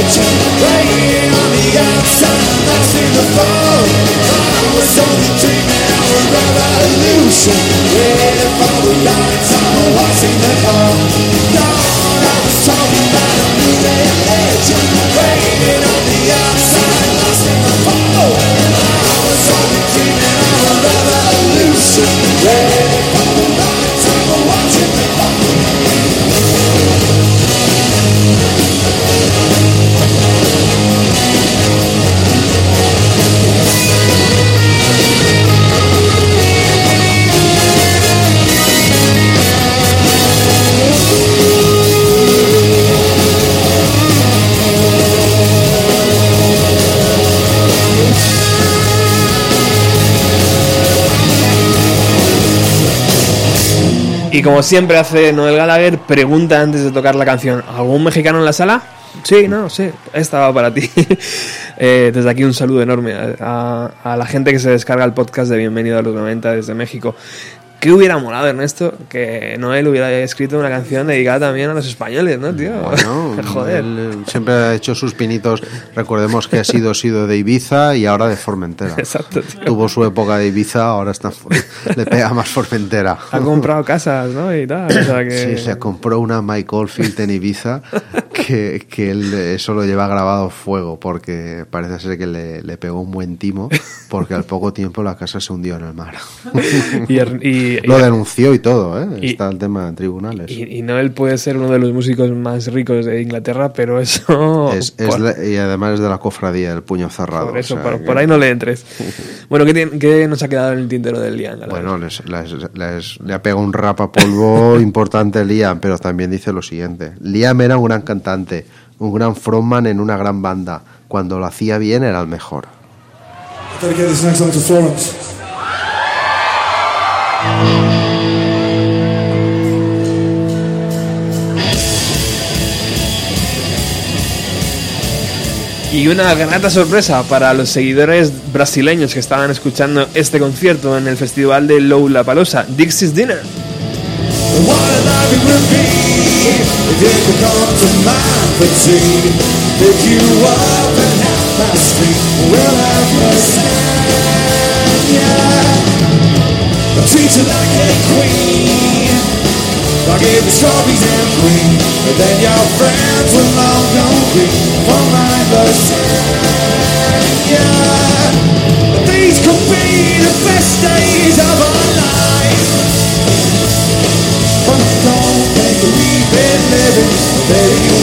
kitchen, playing on the outside, passing the phone. I was only dreaming of a revolution, waiting for the lights, I was watching them all. Dawn, I was talking about a new day of legend, waiting on the outside, lost in the phone. I was only dreaming of a revolution, como siempre hace Noel Gallagher pregunta antes de tocar la canción ¿algún mexicano en la sala? Sí, no, sí, esta va para ti. Eh, desde aquí un saludo enorme a, a- a la gente que se descarga el podcast de Bienvenido a los 90 desde México. ¿Qué hubiera molado, Ernesto? Que Noel hubiera escrito una canción dedicada también a los españoles, ¿no, tío? Bueno, Joder. él siempre ha hecho sus pinitos. Recordemos que ha sido sido de Ibiza y ahora de Formentera. Exacto, tío. Tuvo su época de Ibiza, ahora está le pega más Formentera. Ha comprado casas, ¿no? Y tal. O sea que... Sí, se compró una Mike Oldfield en Ibiza que, que él eso lo lleva grabado fuego porque parece ser que le, le pegó un buen timo porque al poco tiempo la casa se hundió en el mar. Y, Er- y- y- Lo denunció y todo, ¿eh? Y- Está el tema en tribunales. y- y Noel puede ser uno de los músicos más ricos de Inglaterra, pero eso... Es- es por- la- y además es de la cofradía, el puño cerrado. Por eso, o sea por, que- por ahí no le entres. Bueno, ¿qué, nos ha quedado en el tintero del Liam? Bueno, les, les- les- le ha pegado un rap a polvo importante Liam, pero también dice lo siguiente. Liam era un gran cantante, un gran frontman en una gran banda. Cuando lo hacía bien era el mejor. Y una grata sorpresa para los seguidores brasileños que estaban escuchando este concierto en el festival de Lollapalooza, Dixie's Dinner. I'll give you strawberries and cream. And then your friends will all go green for oh my lasagna. These could be the best days of our life. But don't think we've been living very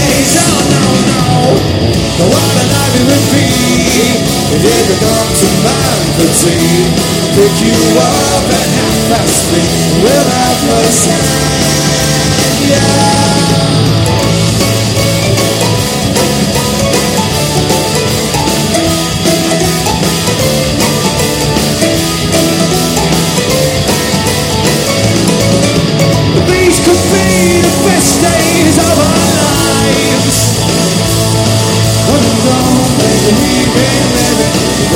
wise. Oh no, no. No, what a life it would be if you could come to mine for tea. Pick you up at half past three. We'll have lasagna.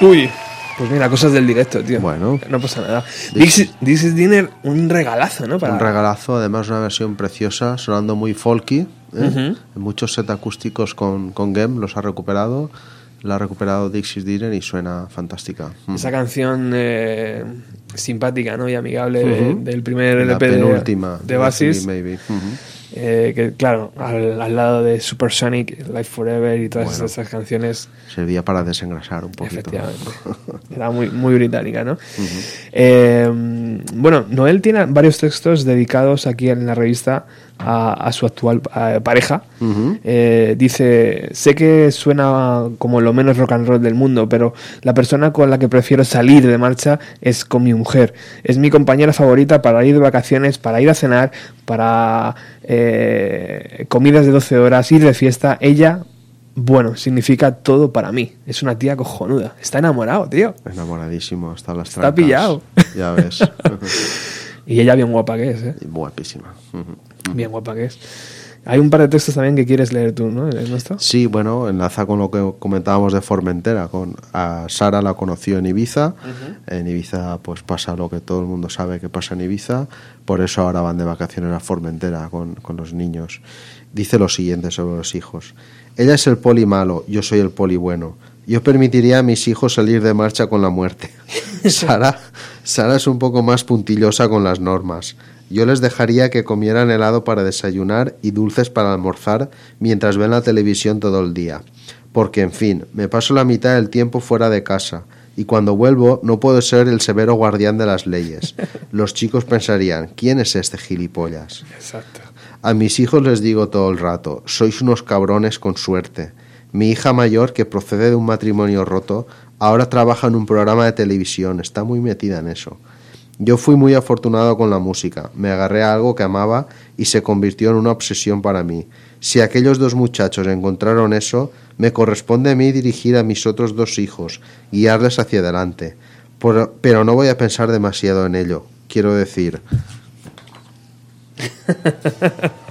Uy, pues mira, cosas del directo, tío. Bueno. No pasa nada. This, Dinner, un regalazo, ¿no? Un regalazo, además una versión preciosa, sonando muy folky. ¿eh? Muchos set acústicos con, con Gem los ha recuperado. La ha recuperado Dixie's Dinner y suena fantástica. Mm. Esa canción eh, simpática ¿no? y amigable del primer LP la penúltima, de, de Basis eh, que claro, al, al lado de Supersonic, Life Forever y todas Bueno. esas canciones, Servía para desengrasar un poquito. efectivamente, era muy, muy británica, ¿no? Eh, bueno, Noel tiene varios textos dedicados aquí en la revista a, a su actual eh, pareja. Eh, dice, sé que suena como lo menos rock and roll del mundo, pero la persona con la que prefiero salir de marcha es con mi mujer. Es mi compañera favorita para ir de vacaciones, para ir a cenar, para eh, comidas de 12 horas, ir de fiesta. Ella, bueno, significa todo para mí. Es una tía cojonuda. Está enamorado, tío. Enamoradísimo hasta las Está trancas. pillado. Ya ves. Y ella bien guapa que es, ¿eh? Guapísima. Ujú. Bien guapa que es. Hay un par de textos también que quieres leer tú, ¿no? ¿El nuestro? Sí, bueno, enlaza con lo que comentábamos de Formentera. Con, a Sara la conoció en Ibiza. En Ibiza pues pasa lo que todo el mundo sabe que pasa en Ibiza. Por eso ahora van de vacaciones a Formentera con, con los niños. Dice lo siguiente sobre los hijos. Ella es el poli malo, yo soy el poli bueno. Yo permitiría a mis hijos salir de marcha con la muerte. Sara, Sara es un poco más puntillosa con las normas. Yo les dejaría que comieran helado para desayunar y dulces para almorzar mientras ven la televisión todo el día. Porque, en fin, me paso la mitad del tiempo fuera de casa y cuando vuelvo no puedo ser el severo guardián de las leyes. Los chicos pensarían, ¿quién es este gilipollas? Exacto. A mis hijos les digo todo el rato, sois unos cabrones con suerte. Mi hija mayor, que procede de un matrimonio roto, ahora trabaja en un programa de televisión, está muy metida en eso. Yo fui muy afortunado con la música, me agarré a algo que amaba y se convirtió en una obsesión para mí. Si aquellos dos muchachos encontraron eso, me corresponde a mí dirigir a mis otros dos hijos, guiarles hacia adelante. Pero no voy a pensar demasiado en ello. Quiero decir,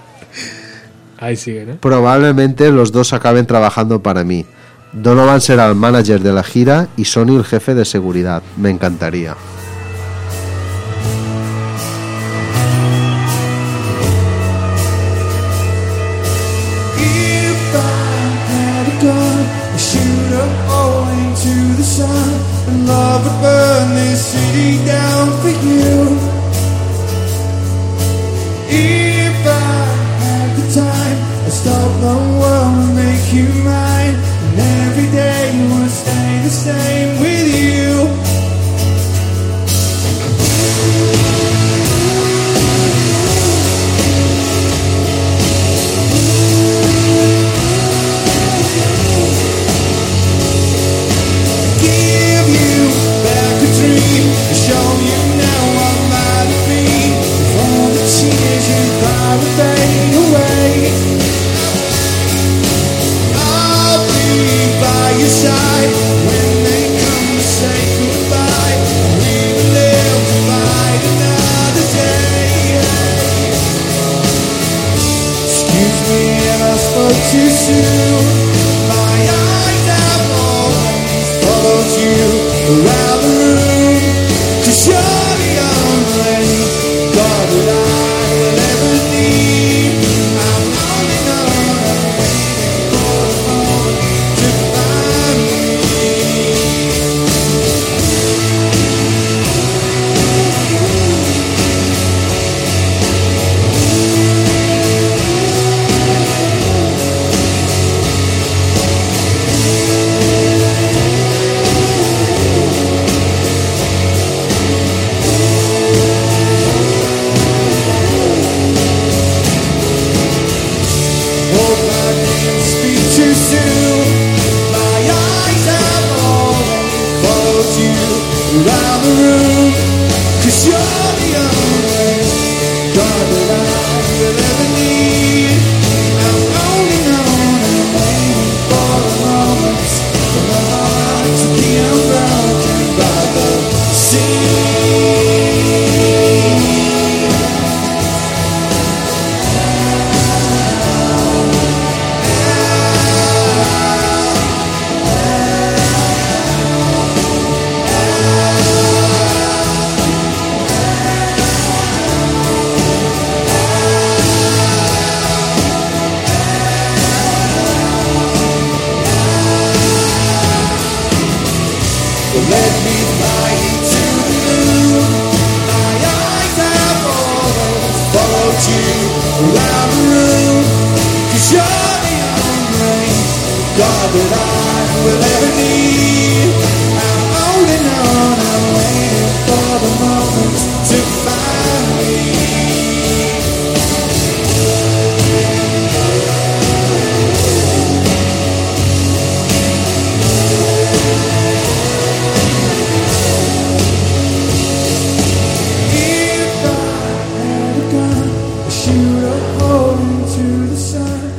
Ahí sigue, ¿no? Probablemente los dos acaben trabajando para mí. Donovan será el manager de la gira y Sony el jefe de seguridad. Me encantaría. Burn this city down for you. You mine, and every day would stay the same. With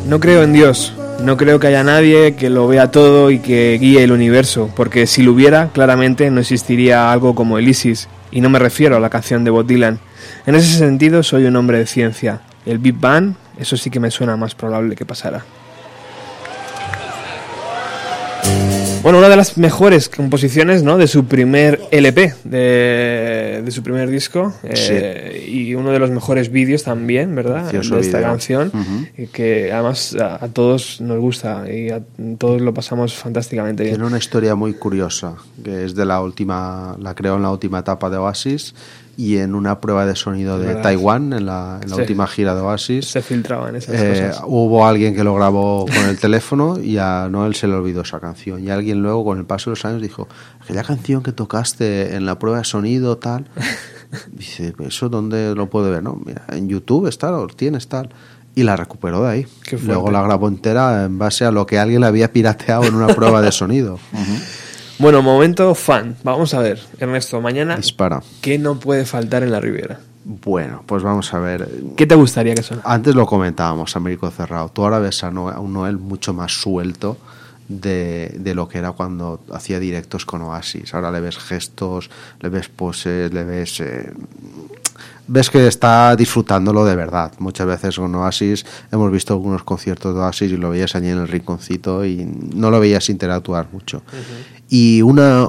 No creo en Dios. No creo que haya nadie que lo vea todo y que guíe el universo, porque si lo hubiera, claramente no existiría algo como el ISIS, y no me refiero a la canción de Bob Dylan. En ese sentido, soy un hombre de ciencia. El Big Bang, eso sí que me suena más probable que pasara. Bueno, una de las mejores composiciones ¿no? de su primer LP, de, de su primer disco, eh, y uno de los mejores vídeos también, ¿verdad? Precioso de esta vídeo. canción, Ujú. y que además a, a todos nos gusta y a todos lo pasamos fantásticamente bien. Tiene una historia muy curiosa, que es de la última, la creó en la última etapa de Oasis y en una prueba de sonido de ¿Verdad? Taiwán, en la, en la Sí. última gira de Oasis. Se filtraban esas Eh, cosas. hubo alguien que lo grabó con el teléfono y a Noel se le olvidó esa canción. Y alguien luego, con el paso de los años, dijo: Aquella canción que tocaste en la prueba de sonido, tal. Dice: ¿Eso dónde lo puede ver? No, mira, en YouTube está, lo tienes, tal. Y la recuperó de ahí. Luego la grabó entera en base a lo que alguien le había pirateado en una prueba de sonido. Bueno, momento fan. Vamos a ver, Ernesto, mañana, Dispara. ¿qué no puede faltar en la Riviera? Bueno, pues vamos a ver. ¿Qué te gustaría que sonara? Antes lo comentábamos, Américo Cerrado. Tú ahora ves a, Noel, a un Noel mucho más suelto de, de lo que era cuando hacía directos con Oasis. Ahora le ves gestos, le ves poses, le ves... eh, ves que está disfrutándolo de verdad. Muchas veces con Oasis hemos visto algunos conciertos de Oasis y lo veías allí en el rinconcito y no lo veías interactuar mucho. Y una,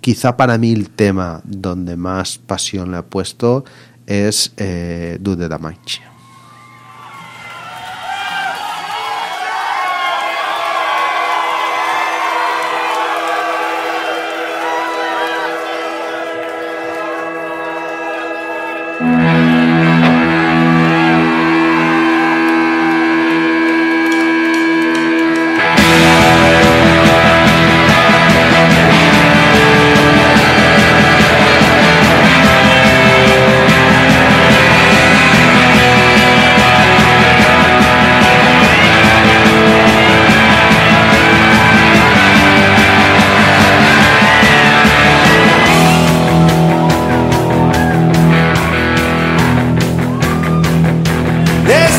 quizá para mí el tema donde más pasión le he puesto es eh, Do the Damage.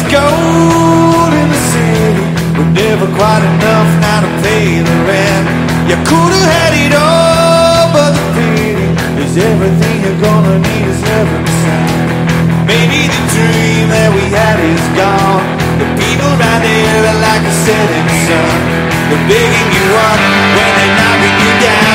Gold in the city, but never quite enough now to pay the rent. You could have had it all, but the pity is everything you're gonna need is heaven sent. Maybe the dream that we had is gone. The people around here are like a setting sun. They're bigging you up when they're knocking you down,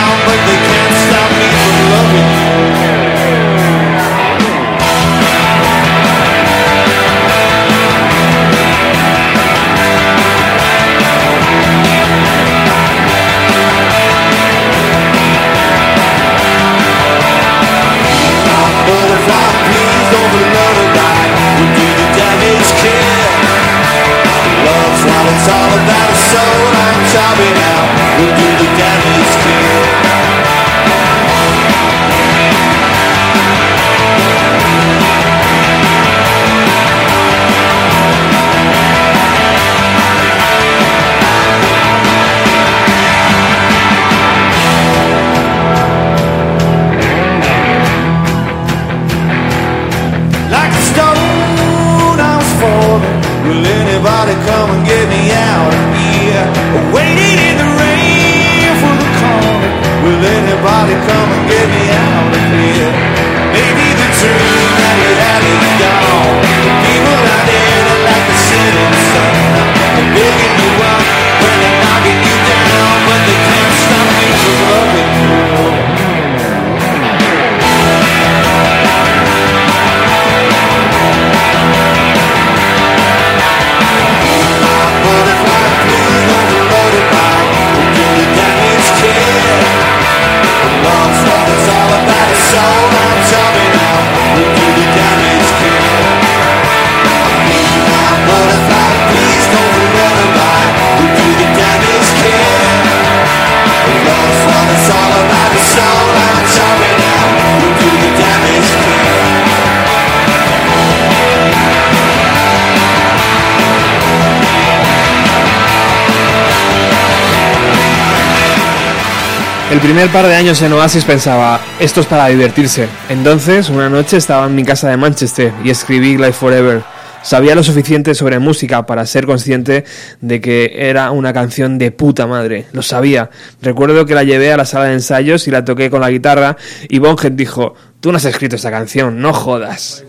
primer par de años en Oasis pensaba, esto es para divertirse. Entonces, una noche estaba en mi casa de Manchester y escribí Life Forever. Sabía lo suficiente sobre música para ser consciente de que era una canción de puta madre. Lo sabía. Recuerdo que la llevé a la sala de ensayos y la toqué con la guitarra y Bonhead dijo, tú no has escrito esta canción, no jodas.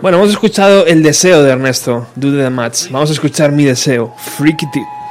Bueno, hemos escuchado el deseo de Ernesto, Do the Match. Vamos a escuchar mi deseo, Freaky Tip.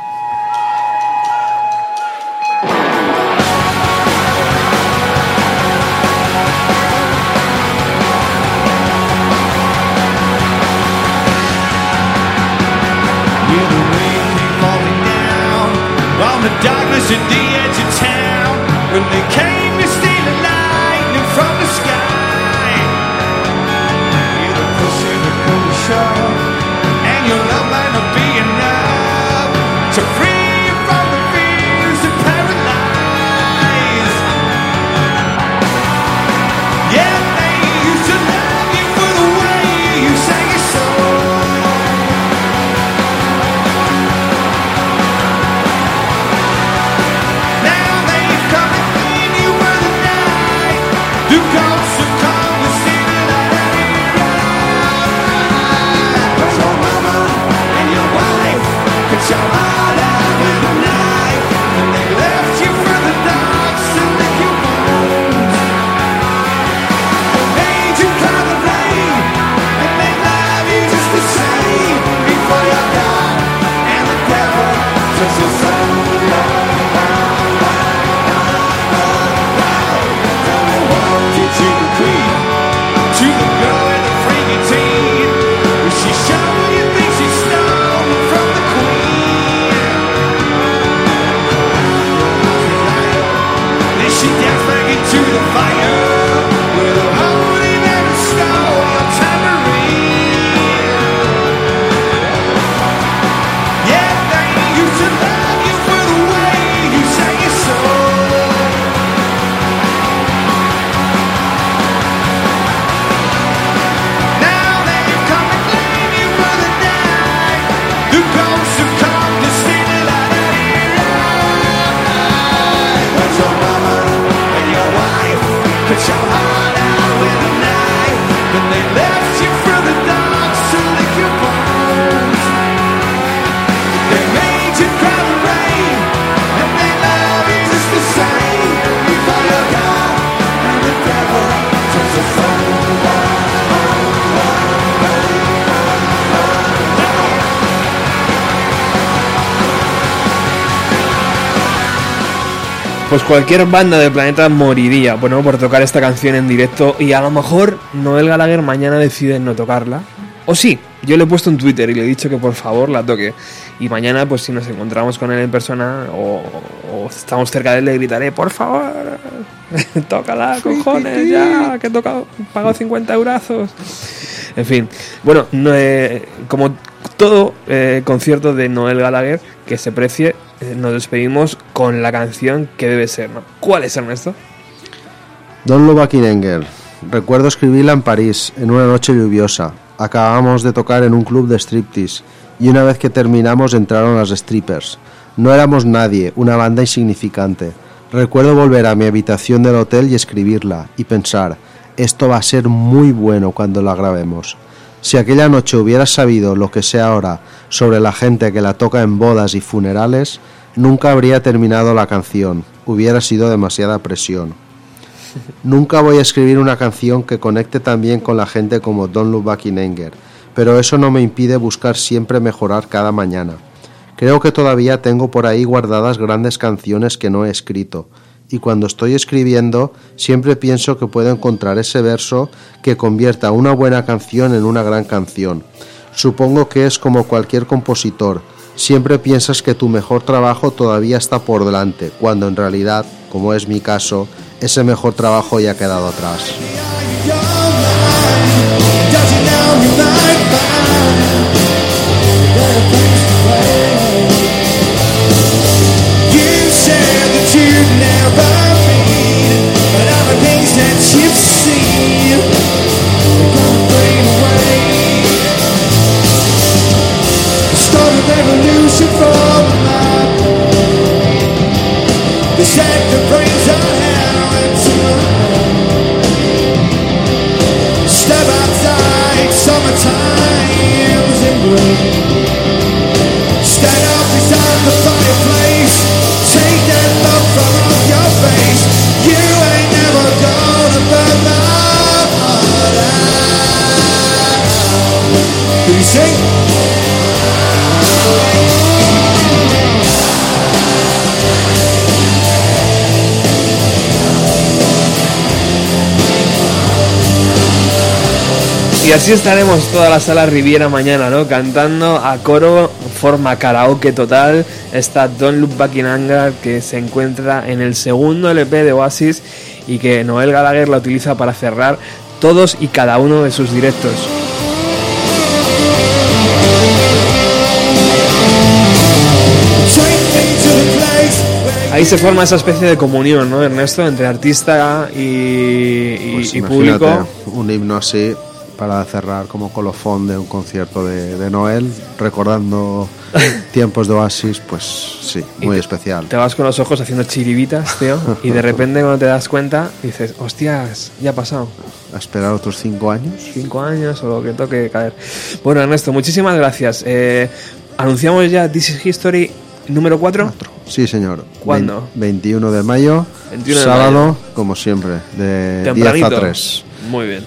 Pues cualquier banda del planeta moriría, bueno, por tocar esta canción en directo y a lo mejor Noel Gallagher mañana decide no tocarla. O sí, yo le he puesto en Twitter y le he dicho que por favor la toque. Y mañana, pues si nos encontramos con él en persona o, o estamos cerca de él, le gritaré, por favor, tócala, cojones, ya, que he tocado, pagado 50 eurazos. En fin, bueno, no, eh, como todo eh, concierto de Noel Gallagher que se precie, eh, nos despedimos con la canción que debe ser. ¿Cuál es, Ernesto? Don Lobakinenger. Recuerdo escribirla en París, en una noche lluviosa. Acabábamos de tocar en un club de striptease y una vez que terminamos entraron las strippers. No éramos nadie, una banda insignificante. Recuerdo volver a mi habitación del hotel y escribirla y pensar, esto va a ser muy bueno cuando la grabemos. Si aquella noche hubiera sabido lo que sé ahora sobre la gente que la toca en bodas y funerales, nunca habría terminado la canción. Hubiera sido demasiada presión. Nunca voy a escribir una canción que conecte tan bien con la gente como Don Lubakinenger, pero eso no me impide buscar siempre mejorar cada mañana. Creo que todavía tengo por ahí guardadas grandes canciones que no he escrito, y cuando estoy escribiendo siempre pienso que puedo encontrar ese verso que convierta una buena canción en una gran canción. Supongo que es como cualquier compositor, siempre piensas que tu mejor trabajo todavía está por delante, cuando en realidad, como es mi caso, ese mejor trabajo ya ha quedado atrás. you'd never read, but all the things that you've seen fade away. Start a revolution from the. The Step outside, summertime's in bloom. Stand up beside the Y así estaremos toda la sala Riviera mañana, ¿no? Cantando a coro, forma karaoke total, esta Don't Look Back in Anger que se encuentra en el segundo LP de Oasis y que Noel Gallagher la utiliza para cerrar todos y cada uno de sus directos. Ahí se forma esa especie de comunión, ¿no, Ernesto? Entre artista y, y- Pues y público. Un himno así para cerrar como colofón de un concierto de, de Noel, recordando tiempos de Oasis, pues sí, muy especial. Te vas con los ojos haciendo chiribitas, tío, y de repente cuando te das cuenta dices, hostias, ya ha pasado. A esperar otros cinco años. Cinco años o lo que toque caer. Bueno, Ernesto, muchísimas gracias. Eh, anunciamos ya This is History número 4. Sí, señor. ¿Cuándo? Vein- 21 de mayo, 21 de sábado, mayo. como siempre, de 10 Tempranito. a 3. Muy bien.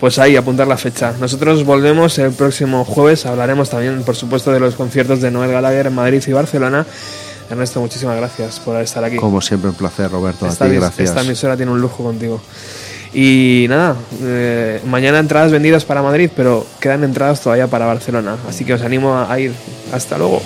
Pues ahí, apuntar la fecha. Nosotros volvemos el próximo jueves. Hablaremos también, por supuesto, de los conciertos de Noel Gallagher en Madrid y Barcelona. Ernesto, muchísimas gracias por estar aquí. Como siempre, un placer, Roberto. Esta, a ti, gracias. esta emisora tiene un lujo contigo. Y nada, eh, mañana entradas vendidas para Madrid, pero quedan entradas todavía para Barcelona. Así que os animo a ir. Hasta luego.